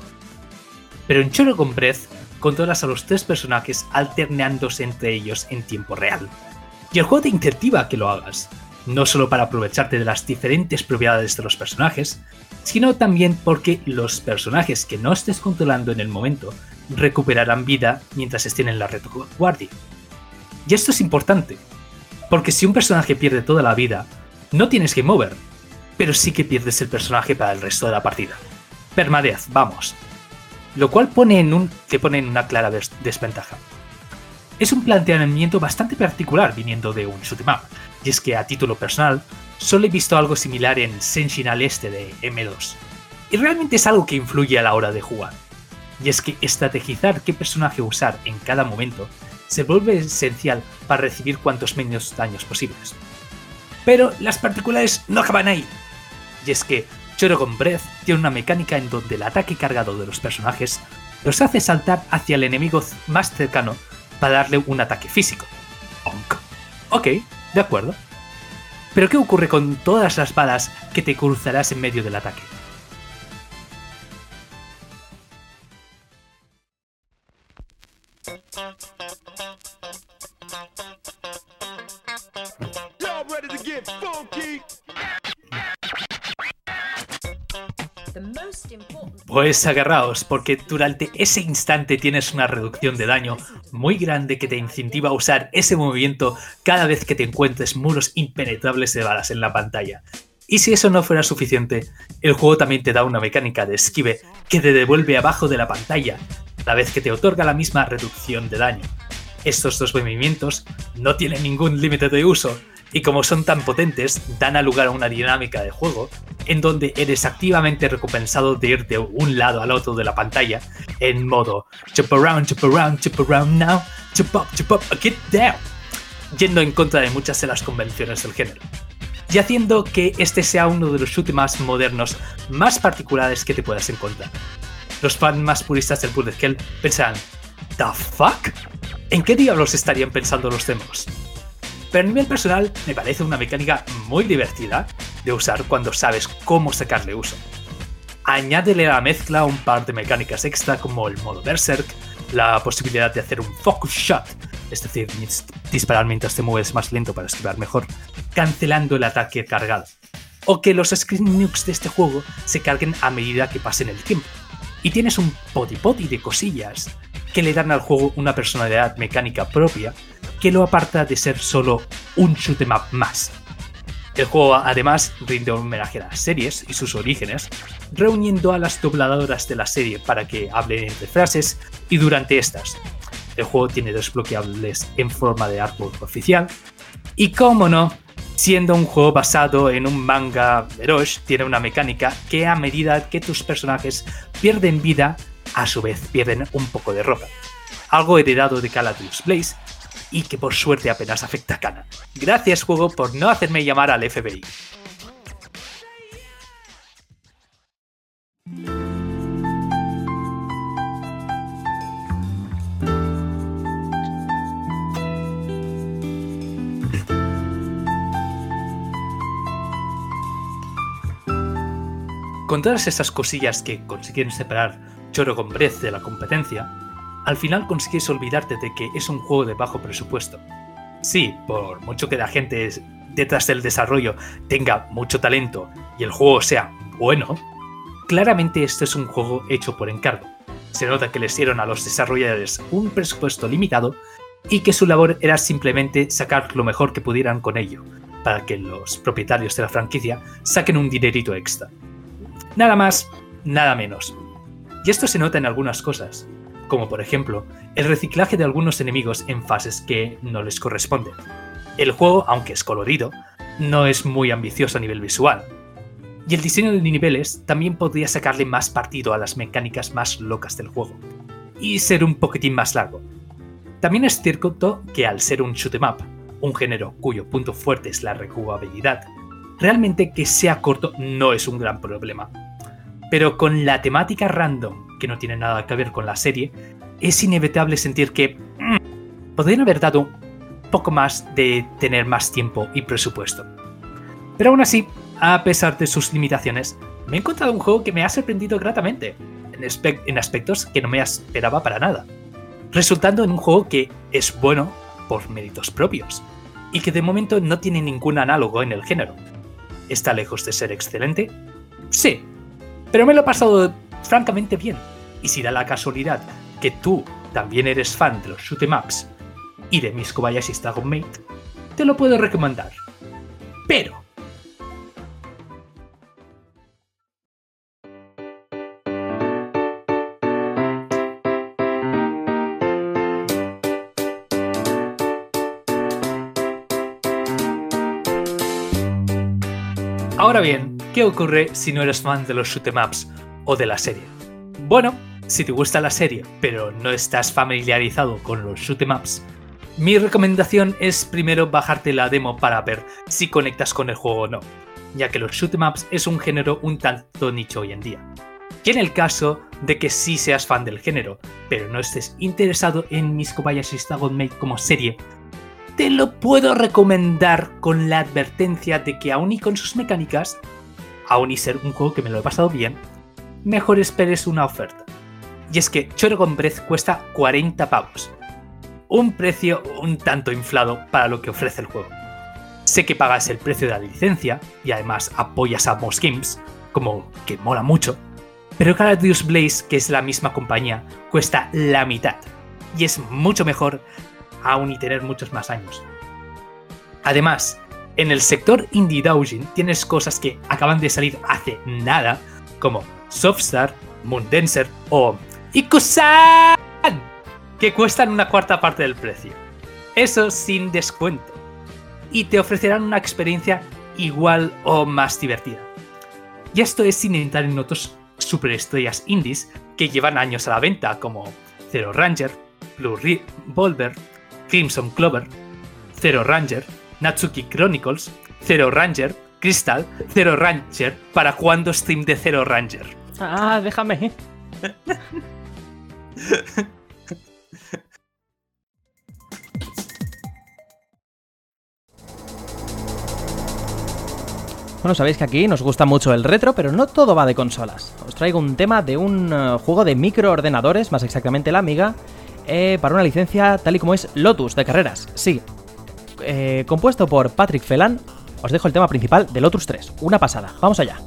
Pero en Shogun Breath controlas a los tres personajes alternándose entre ellos en tiempo real. Y el juego te incentiva a que lo hagas, no solo para aprovecharte de las diferentes propiedades de los personajes, sino también porque los personajes que no estés controlando en el momento recuperarán vida mientras estén en la retaguardia. Y esto es importante, porque si un personaje pierde toda la vida, no tienes que mover, pero sí que pierdes el personaje para el resto de la partida. Permadez, vamos. Lo cual pone en te pone en una clara desventaja. Es un planteamiento bastante particular viniendo de un shoot'em up, y es que a título personal, solo he visto algo similar en Senshin al este de M2. Y realmente es algo que influye a la hora de jugar. Y es que estrategizar qué personaje usar en cada momento se vuelve esencial para recibir cuantos menos daños posibles. Pero las particulares no acaban ahí. Y es que Chorogon Breath tiene una mecánica en donde el ataque cargado de los personajes los hace saltar hacia el enemigo más cercano para darle un ataque físico. Ok, de acuerdo. Pero ¿qué ocurre con todas las balas que te cruzarás en medio del ataque? Pues agarraos, porque durante ese instante tienes una reducción de daño muy grande que te incentiva a usar ese movimiento cada vez que te encuentres muros impenetrables de balas en la pantalla. Y si eso no fuera suficiente, el juego también te da una mecánica de esquive que te devuelve abajo de la pantalla, la vez que te otorga la misma reducción de daño. Estos dos movimientos no tienen ningún límite de uso, y como son tan potentes, dan a lugar a una dinámica de juego en donde eres activamente recompensado de ir de un lado al otro de la pantalla en modo jump around, jump around, jump around now, jump up, jump up, get down, yendo en contra de muchas de las convenciones del género. Y haciendo que este sea uno de los shooters más modernos, más particulares que te puedas encontrar. Los fans más puristas del hell pensarán, ¿The fuck? ¿En qué diablos estarían pensando los demos? Pero a nivel personal me parece una mecánica muy divertida de usar cuando sabes cómo sacarle uso. Añádele a la mezcla un par de mecánicas extra como el modo Berserk, la posibilidad de hacer un focus shot, es decir, disparar mientras te mueves más lento para esquivar mejor, cancelando el ataque cargado. O que los screen nukes de este juego se carguen a medida que pasen el tiempo. Y tienes un poti de cosillas que le dan al juego una personalidad mecánica propia que lo aparta de ser solo un shoot'em up más. El juego además rinde homenaje a las series y sus orígenes, reuniendo a las dobladoras de la serie para que hablen entre frases y durante estas. El juego tiene desbloqueables en forma de artwork oficial y como no, siendo un juego basado en un manga Erosh, tiene una mecánica que a medida que tus personajes pierden vida, a su vez pierden un poco de ropa. Algo heredado de Calatrus Blaze, y que por suerte apenas afecta a Kana. Gracias juego por no hacerme llamar al FBI. Con todas esas cosillas que consiguen separar Choro Breath de la competencia, al final consigues olvidarte de que es un juego de bajo presupuesto. Sí, por mucho que la gente detrás del desarrollo tenga mucho talento y el juego sea bueno, claramente esto es un juego hecho por encargo. Se nota que les dieron a los desarrolladores un presupuesto limitado y que su labor era simplemente sacar lo mejor que pudieran con ello, para que los propietarios de la franquicia saquen un dinerito extra. Nada más, nada menos. Y esto se nota en algunas cosas como por ejemplo el reciclaje de algunos enemigos en fases que no les corresponden. El juego, aunque es colorido, no es muy ambicioso a nivel visual. Y el diseño de niveles también podría sacarle más partido a las mecánicas más locas del juego, y ser un poquitín más largo. También es cierto que al ser un shoot em up, un género cuyo punto fuerte es la rejugabilidad, realmente que sea corto no es un gran problema. Pero con la temática random que no tiene nada que ver con la serie, es inevitable sentir que mm, podrían haber dado un poco más de tener más tiempo y presupuesto. Pero aún así, a pesar de sus limitaciones, me he encontrado un juego que me ha sorprendido gratamente, en, en aspectos que no me esperaba para nada, resultando en un juego que es bueno por méritos propios, y que de momento no tiene ningún análogo en el género. ¿Está lejos de ser excelente? Sí, pero me lo he pasado francamente bien. Y si da la casualidad que tú también eres fan de los shoot em ups y de mis Kobayashi Dragon Mate, te lo puedo recomendar. Pero Ahora bien, ¿qué ocurre si no eres fan de los shoot em ups o de la serie? Bueno, si te gusta la serie, pero no estás familiarizado con los shoot em ups, mi recomendación es primero bajarte la demo para ver si conectas con el juego o no, ya que los shoot em ups es un género un tanto nicho hoy en día. Y en el caso de que sí seas fan del género, pero no estés interesado en Mis Kobayashi Dragon Maid como serie, te lo puedo recomendar con la advertencia de que aún y con sus mecánicas, aún y ser un juego que me lo he pasado bien, mejor esperes una oferta. Y es que Chorogon Breath cuesta 40 pavos. Un precio un tanto inflado para lo que ofrece el juego. Sé que pagas el precio de la licencia y además apoyas a Moss Games, como que mola mucho, pero Gradius Blaze, que es la misma compañía, cuesta la mitad. Y es mucho mejor aún y tener muchos más años. Además, en el sector indie doujin tienes cosas que acaban de salir hace nada, como Softstar, Moondancer o Ikusan, que cuestan una cuarta parte del precio. Eso sin descuento. Y te ofrecerán una experiencia igual o más divertida. Y esto es sin entrar en otros superestrellas indies que llevan años a la venta, como Zero Ranger, Blue Revolver, Crimson Clover, Zero Ranger, Natsuki Chronicles, Zero Ranger, Crystal, Zero Ranger, para cuando stream de Zero Ranger. Ah, déjame. [LAUGHS] [LAUGHS] Bueno, sabéis que aquí nos gusta mucho el retro, pero no todo va de consolas. Os traigo un tema de un eh, juego de microordenadores, más exactamente la Amiga, eh, para una licencia tal y como es Lotus de carreras. Sí, eh, compuesto por Patrick Felan, os dejo el tema principal de Lotus 3. Una pasada. Vamos allá.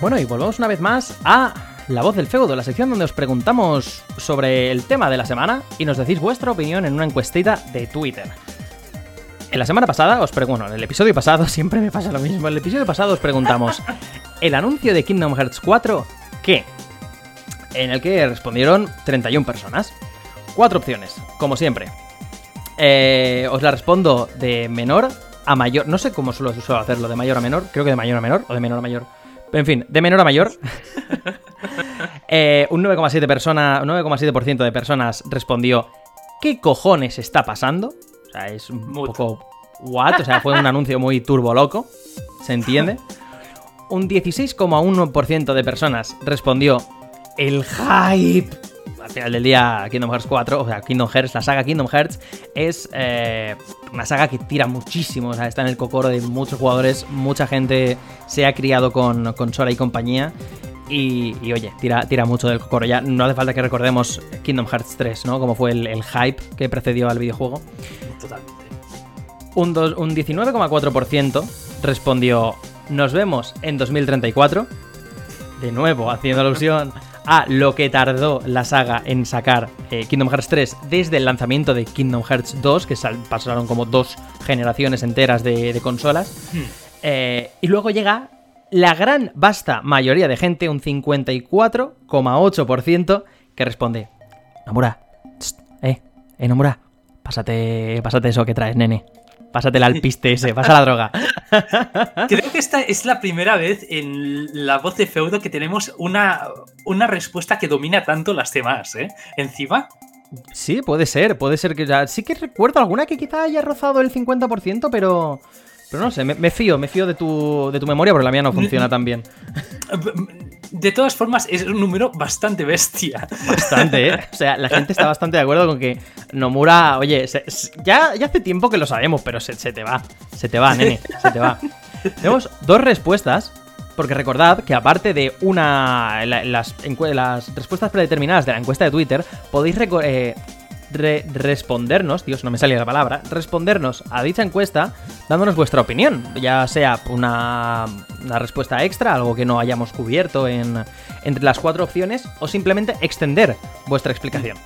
Bueno, y volvemos una vez más a La Voz del Feudo, la sección donde os preguntamos sobre el tema de la semana y nos decís vuestra opinión en una encuestita de Twitter. En la semana pasada os pregunto, en el episodio pasado [LAUGHS] siempre me pasa lo mismo. En el episodio pasado os preguntamos, [LAUGHS] ¿el anuncio de Kingdom Hearts 4 qué? En el que respondieron 31 personas. Cuatro opciones, como siempre. Eh, os la respondo de menor a mayor. No sé cómo suelo, suelo hacerlo, de mayor a menor. Creo que de mayor a menor o de menor a mayor. En fin, de menor a mayor. [LAUGHS] Eh, un 9,7 persona, 9,7% de personas respondió ¿Qué cojones está pasando? O sea, es un Mucho. poco what, o sea, fue un anuncio muy turbo loco, ¿se entiende? Un 16,1% de personas respondió el hype. Al final del día, Kingdom Hearts 4, o sea, Kingdom Hearts, la saga Kingdom Hearts, es eh, una saga que tira muchísimo, o sea, está en el cocoro de muchos jugadores, mucha gente se ha criado con, con Sora y compañía. Y, y, oye, tira, tira mucho del cocoro. Ya no hace falta que recordemos Kingdom Hearts 3, ¿no? Como fue el, el hype que precedió al videojuego. Totalmente. Un, dos- un 19,4% respondió: Nos vemos en 2034. De nuevo, haciendo alusión a lo que tardó la saga en sacar eh, Kingdom Hearts 3 desde el lanzamiento de Kingdom Hearts 2, que pasaron como dos generaciones enteras de, de consolas. Hmm. Eh, y luego llega la gran vasta mayoría de gente, un 54,8%, que responde: Nomura, eh, eh, Nomura, pásate, pásate eso que traes, nene. Pásate al piste ese, pasa la droga. [LAUGHS] Creo que esta es la primera vez en la voz de feudo que tenemos una, una respuesta que domina tanto las demás, ¿eh? Encima. Sí, puede ser, puede ser que ya. Sí que recuerdo alguna que quizá haya rozado el 50%, pero. Pero no sé, me, me fío, me fío de tu, de tu memoria, porque la mía no funciona tan bien. [LAUGHS] De todas formas, es un número bastante bestia. Bastante, ¿eh? O sea, la gente está bastante de acuerdo con que Nomura, oye, se- ya, ya hace tiempo que lo sabemos, pero se, se te va, se te va, nene, se te va. Tenemos dos respuestas, porque recordad que aparte de una. la- las, las respuestas predeterminadas de la encuesta de Twitter, podéis eh, re- respondernos, Dios, no me salía la palabra, respondernos a dicha encuesta dándonos vuestra opinión, ya sea una, una respuesta extra, algo que no hayamos cubierto en, entre las cuatro opciones, o simplemente extender vuestra explicación.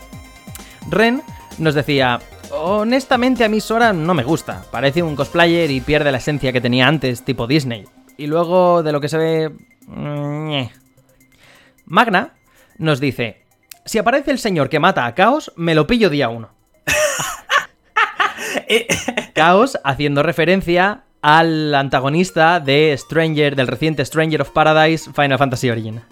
Ren nos decía, honestamente a mí Sora no me gusta, parece un cosplayer y pierde la esencia que tenía antes, tipo Disney. Y luego de lo que se ve... mm. Magna nos dice, si aparece el señor que mata a Chaos, me lo pillo día uno. [LAUGHS] Chaos haciendo referencia al antagonista de Stranger, del reciente Stranger of Paradise Final Fantasy Origin.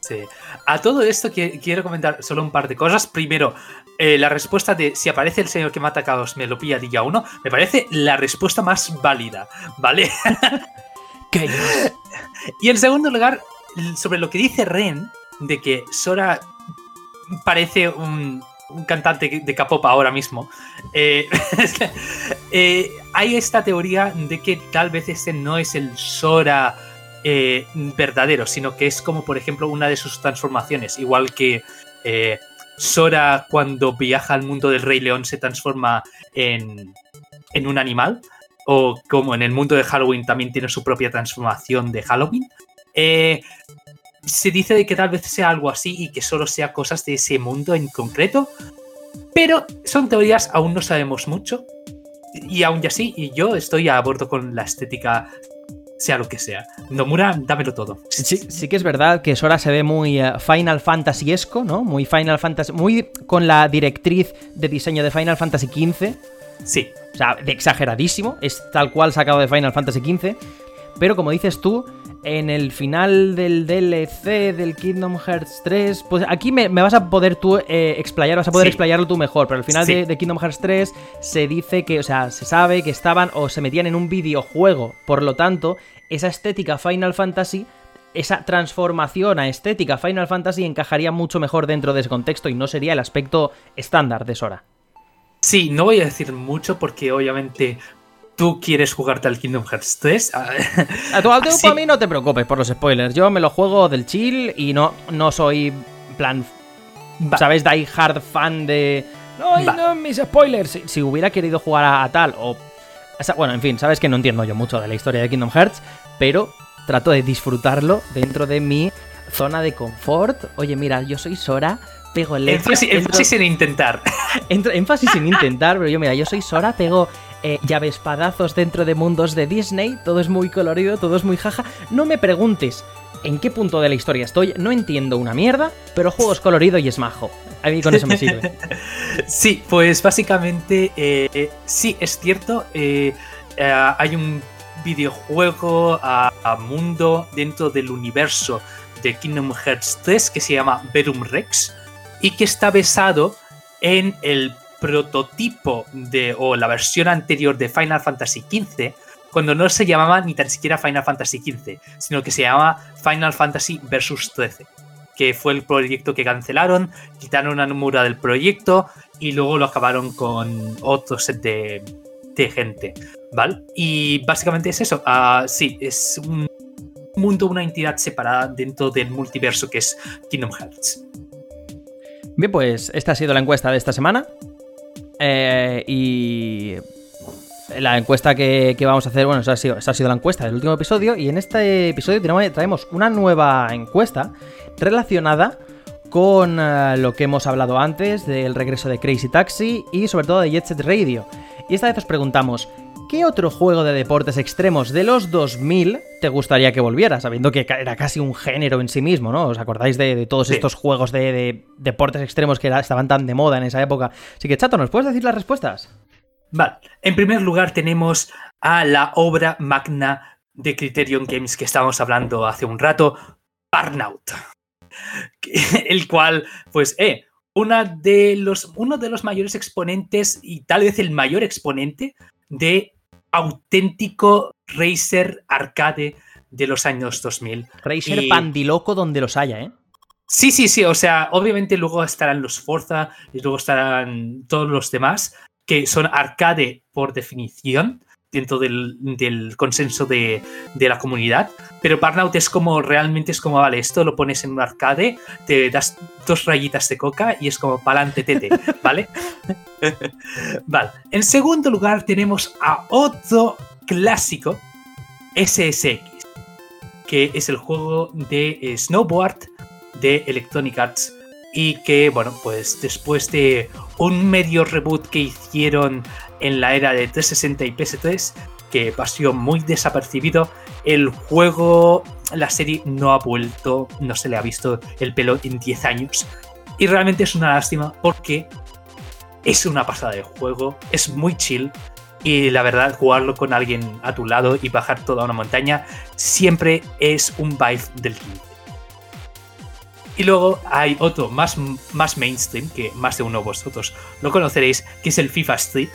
Sí. A todo esto quiero comentar solo un par de cosas. Primero, eh, la respuesta de si aparece el señor que mata a Chaos me lo pilla día uno, me parece la respuesta más válida, ¿vale? [LAUGHS] y en segundo lugar, sobre lo que dice Ren, de que Sora parece un, un cantante de K-pop ahora mismo, eh, [LAUGHS] eh, hay esta teoría de que tal vez este no es el Sora eh, verdadero, sino que es como, por ejemplo, una de sus transformaciones. Igual que Sora, cuando viaja al mundo del Rey León, se transforma en, en un animal. O como en el mundo de Halloween también tiene su propia transformación de Halloween. Se dice de que tal vez sea algo así y que solo sea cosas de ese mundo en concreto. Pero son teorías, aún no sabemos mucho. Y aún y así, y yo estoy a bordo con la estética, sea lo que sea. Nomura, dámelo todo. Sí, sí que es verdad que Sora se ve muy eh, Final Fantasy-esco, ¿no? Muy Final Fantasy. Muy con la directriz de diseño de Final Fantasy XV. Sí, O sea, de exageradísimo. Es tal cual sacado de Final Fantasy XV. Pero como dices tú, en el final del DLC del Kingdom Hearts 3, pues aquí me, me vas a poder tú eh, explayar, vas a poder Sí. explayarlo tú mejor. Pero al final Sí. de, de Kingdom Hearts 3 se dice que, o sea, se sabe que estaban o se metían en un videojuego. Por lo tanto, esa estética Final Fantasy esa transformación a estética Final Fantasy encajaría mucho mejor dentro de ese contexto y no sería el aspecto estándar de Sora. sí, no voy a decir mucho porque obviamente tú quieres jugarte al Kingdom Hearts 3. A tu alto Así- a mí no te preocupes por los spoilers. Yo me lo juego del chill y no, no soy plan, Va. ¿sabes? Die hard fan de. No, y no, mis spoilers. Si, si hubiera querido jugar a, a tal o. o sea, bueno, en fin, sabes que no entiendo yo mucho de la historia de Kingdom Hearts, pero trato de disfrutarlo dentro de mi zona de confort. Oye, mira, yo soy Sora, pego el énfasis, énfasis en intentar. [LAUGHS] énfasis en intentar, pero yo, mira, yo soy Sora, pego eh, espadazos dentro de mundos de Disney, todo es muy colorido, todo es muy jaja. No me preguntes en qué punto de la historia estoy, no entiendo una mierda, pero el juego es colorido y es majo. A mí con eso me sirve. [LAUGHS] sí, pues básicamente, eh, sí, es cierto, eh, eh, hay un videojuego a, mundo dentro del universo de Kingdom Hearts 3 que se llama Verum Rex y que está basado en el prototipo de o la versión anterior de Final Fantasy XV cuando no se llamaba ni tan siquiera Final Fantasy XV, sino que se llamaba Final Fantasy Versus 13, que fue el proyecto que cancelaron, quitaron a Nomura del proyecto y luego lo acabaron con otro set de, gente, ¿vale? Y básicamente es eso, uh, sí, es un mundo, una entidad separada dentro del multiverso que es Kingdom Hearts. Bien, pues esta ha sido la encuesta de esta semana. Eh, y la encuesta que, vamos a hacer, bueno, esa ha, sido, ha, sido, la encuesta del último episodio y en este episodio traemos una nueva encuesta relacionada con eh, lo que hemos hablado antes del regreso de Crazy Taxi y sobre todo de Jet Set Radio. Y esta vez os preguntamos, ¿qué otro juego de deportes extremos de los 2000 te gustaría que volviera? Sabiendo que era casi un género en sí mismo, ¿no? ¿Os acordáis de, todos estos juegos de, deportes extremos que estaban tan de moda en esa época? Así que, Chato, ¿nos puedes decir las respuestas? Vale, en primer lugar tenemos a la obra magna de Criterion Games que estábamos hablando hace un rato, Burnout. [LAUGHS] El cual, pues, eh, una de los, uno de los mayores exponentes y tal vez el mayor exponente de auténtico racer arcade de los años 2000. Racer pandiloco donde los haya, ¿eh? Sí, sí, sí, o sea, obviamente luego estarán los Forza y luego estarán todos los demás, que son arcade por definición dentro del, consenso de, la comunidad, pero Burnout es como, realmente es como, vale, esto lo pones en un arcade, te das dos rayitas de coca y es como pa'lante tete, ¿vale? [LAUGHS] vale. En segundo lugar tenemos a otro clásico, SSX, que es el juego de snowboard de Electronic Arts y que, bueno, pues después de un medio reboot que hicieron en la era de 360 y PS3, que pasó muy desapercibido, el juego, la serie no ha vuelto, no se le ha visto el pelo en 10 años. Y realmente es una lástima porque es una pasada de juego, es muy chill. Y la verdad, jugarlo con alguien a tu lado y bajar toda una montaña siempre es un vibe del 15. Y luego hay otro más, más mainstream, que más de uno de vosotros lo conoceréis, que es el FIFA Street.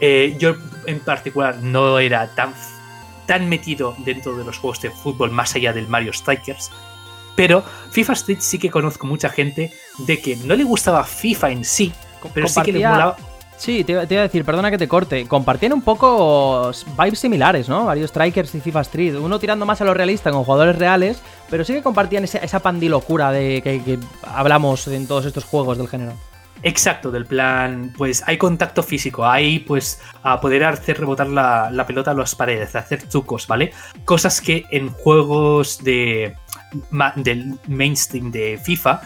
Eh, yo en particular no era tan, tan metido dentro de los juegos de fútbol más allá del Mario Strikers. Pero FIFA Street sí que conozco mucha gente de que no le gustaba FIFA en sí, pero sí que le molaba Sí, te, iba a decir, perdona que te corte. Compartían un poco vibes similares, ¿no? Varios Strikers y FIFA Street. Uno tirando más a lo realista con jugadores reales, pero sí que compartían esa, pandilocura de que, hablamos en todos estos juegos del género. Exacto, del plan, pues hay contacto físico, hay pues a poder hacer rebotar la, la, pelota a las paredes, hacer trucos, ¿vale? Cosas que en juegos de del mainstream de FIFA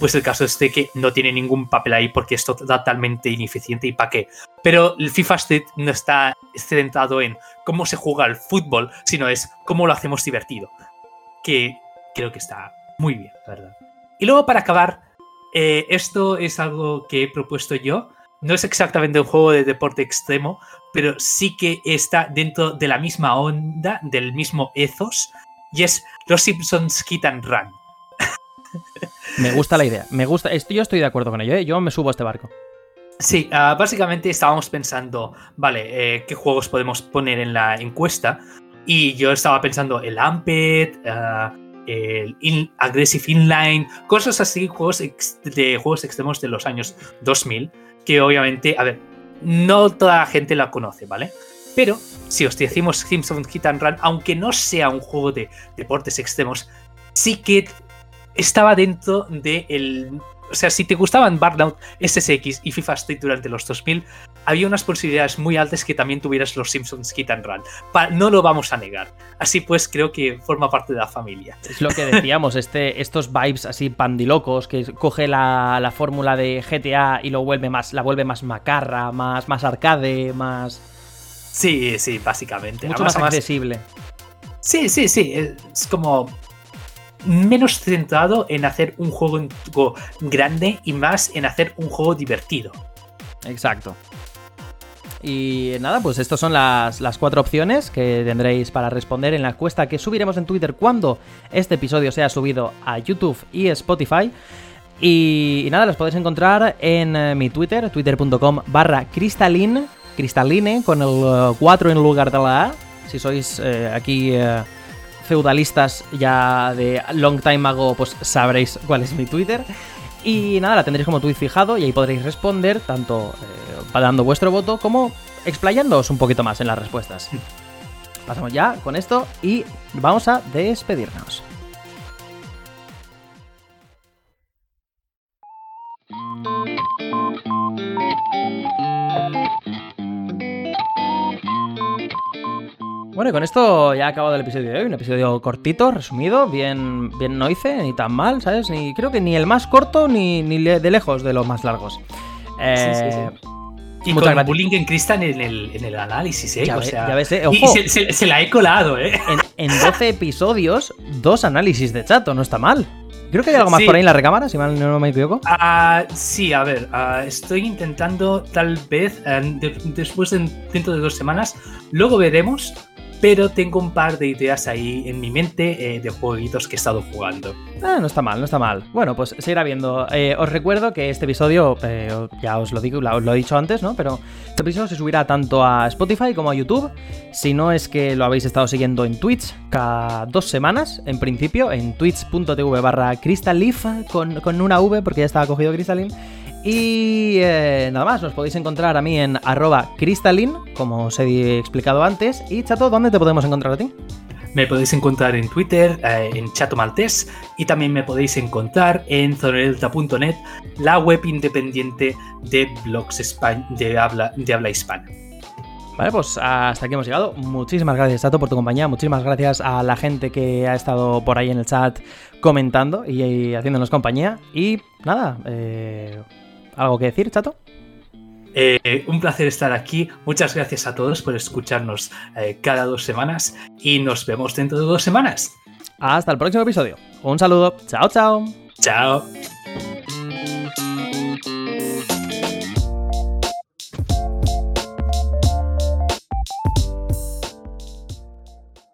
pues el caso es de que no tiene ningún papel ahí porque es totalmente ineficiente y para qué. Pero el FIFA Street no está centrado en cómo se juega el fútbol, sino es cómo lo hacemos divertido. Que creo que está muy bien, la verdad. Y luego para acabar, eh, esto es algo que he propuesto yo. No es exactamente un juego de deporte extremo, pero sí que está dentro de la misma onda, del mismo ethos, y es Los Simpsons Hit and Run. Me gusta la idea. Me gusta. Yo estoy de acuerdo con ello. ¿eh? Yo me subo a este barco. Sí, ah, básicamente estábamos pensando, vale, eh, ¿qué juegos podemos poner en la encuesta? Y yo estaba pensando el Amped, ah, el Aggressive Inline, cosas así, juegos de juegos extremos de los años 2000, que obviamente, a ver, no toda la gente la conoce, ¿vale? Pero si os decimos Simpson Hit and Run, aunque no sea un juego de deportes extremos, sí que estaba dentro del o sea, si te gustaban Burnout, SSX y FIFA Street durante los 2000, había unas posibilidades muy altas que también tuvieras los Simpsons Hit and Run. no lo vamos a negar. Así pues, creo que forma parte de la familia. Es lo que decíamos, este, estos vibes así pandilocos, que coge la, fórmula de GTA y lo vuelve más, la vuelve más macarra, más, más arcade, más... Sí, sí, básicamente. Mucho más accesible. Sí, sí, sí. Es como menos centrado en hacer un juego grande y más en hacer un juego divertido. Exacto. Y nada, pues estas son las, cuatro opciones que tendréis para responder en la encuesta que subiremos en Twitter cuando este episodio sea subido a YouTube y Spotify. Y, nada, las podéis encontrar en eh, mi Twitter, twitter.com barra cristaline, cristaline con el 4 eh, en lugar de la A. Si sois eh, aquí feudalistas ya de long time ago, pues sabréis cuál es mi Twitter. Y nada, la tendréis como tweet fijado y ahí podréis responder tanto eh, dando vuestro voto como explayándoos un poquito más en las respuestas. Pasamos ya con esto y vamos a despedirnos. Bueno, y con esto ya ha acabado el episodio de hoy. Un episodio cortito, resumido, bien, bien no hice, ni tan mal, ¿sabes? Ni, creo que ni el más corto ni, ni de lejos de los más largos. Eh, sí, sí, sí. Y muchas con Bullying en Crystal en el, en el análisis, ¿eh? Ya, o sea, ya ves, ¿eh? Ojo, y se, se, la he colado, ¿eh? En, en 12 episodios, dos análisis de chato, no está mal. Creo que hay algo más por ahí en la recámara, si mal no me equivoco. Uh, sí, a ver, uh, estoy intentando tal vez uh, de, después de dentro de dos semanas, luego veremos pero tengo un par de ideas ahí en mi mente eh, de jueguitos que he estado jugando. Ah, no está mal, no está mal. Bueno, pues seguirá viendo. Eh, os recuerdo que este episodio, eh, ya os lo digo, os lo he dicho antes, ¿no? Pero este episodio se subirá tanto a Spotify como a YouTube. Si no es que lo habéis estado siguiendo en Twitch cada dos semanas, en principio, en twitch.tv barra crystalleaf con, con una V, porque ya estaba cogido Crystalline. Y eh, nada más, nos podéis encontrar a mí en arroba crystalline, como os he explicado antes. Y Chato, ¿dónde te podemos encontrar a ti? Me podéis encontrar en Twitter, eh, en Chato Maltés, y también me podéis encontrar en zonelta.net, la web independiente de blogs de habla, de habla hispana. Vale, pues hasta aquí hemos llegado. Muchísimas gracias, Chato, por tu compañía. Muchísimas gracias a la gente que ha estado por ahí en el chat comentando y, haciéndonos compañía. Y nada, eh, ¿Algo que decir, chato? Eh, un placer estar aquí. Muchas gracias a todos por escucharnos eh, cada dos semanas y nos vemos dentro de dos semanas. Hasta el próximo episodio. Un saludo. Chao, chao. Chao.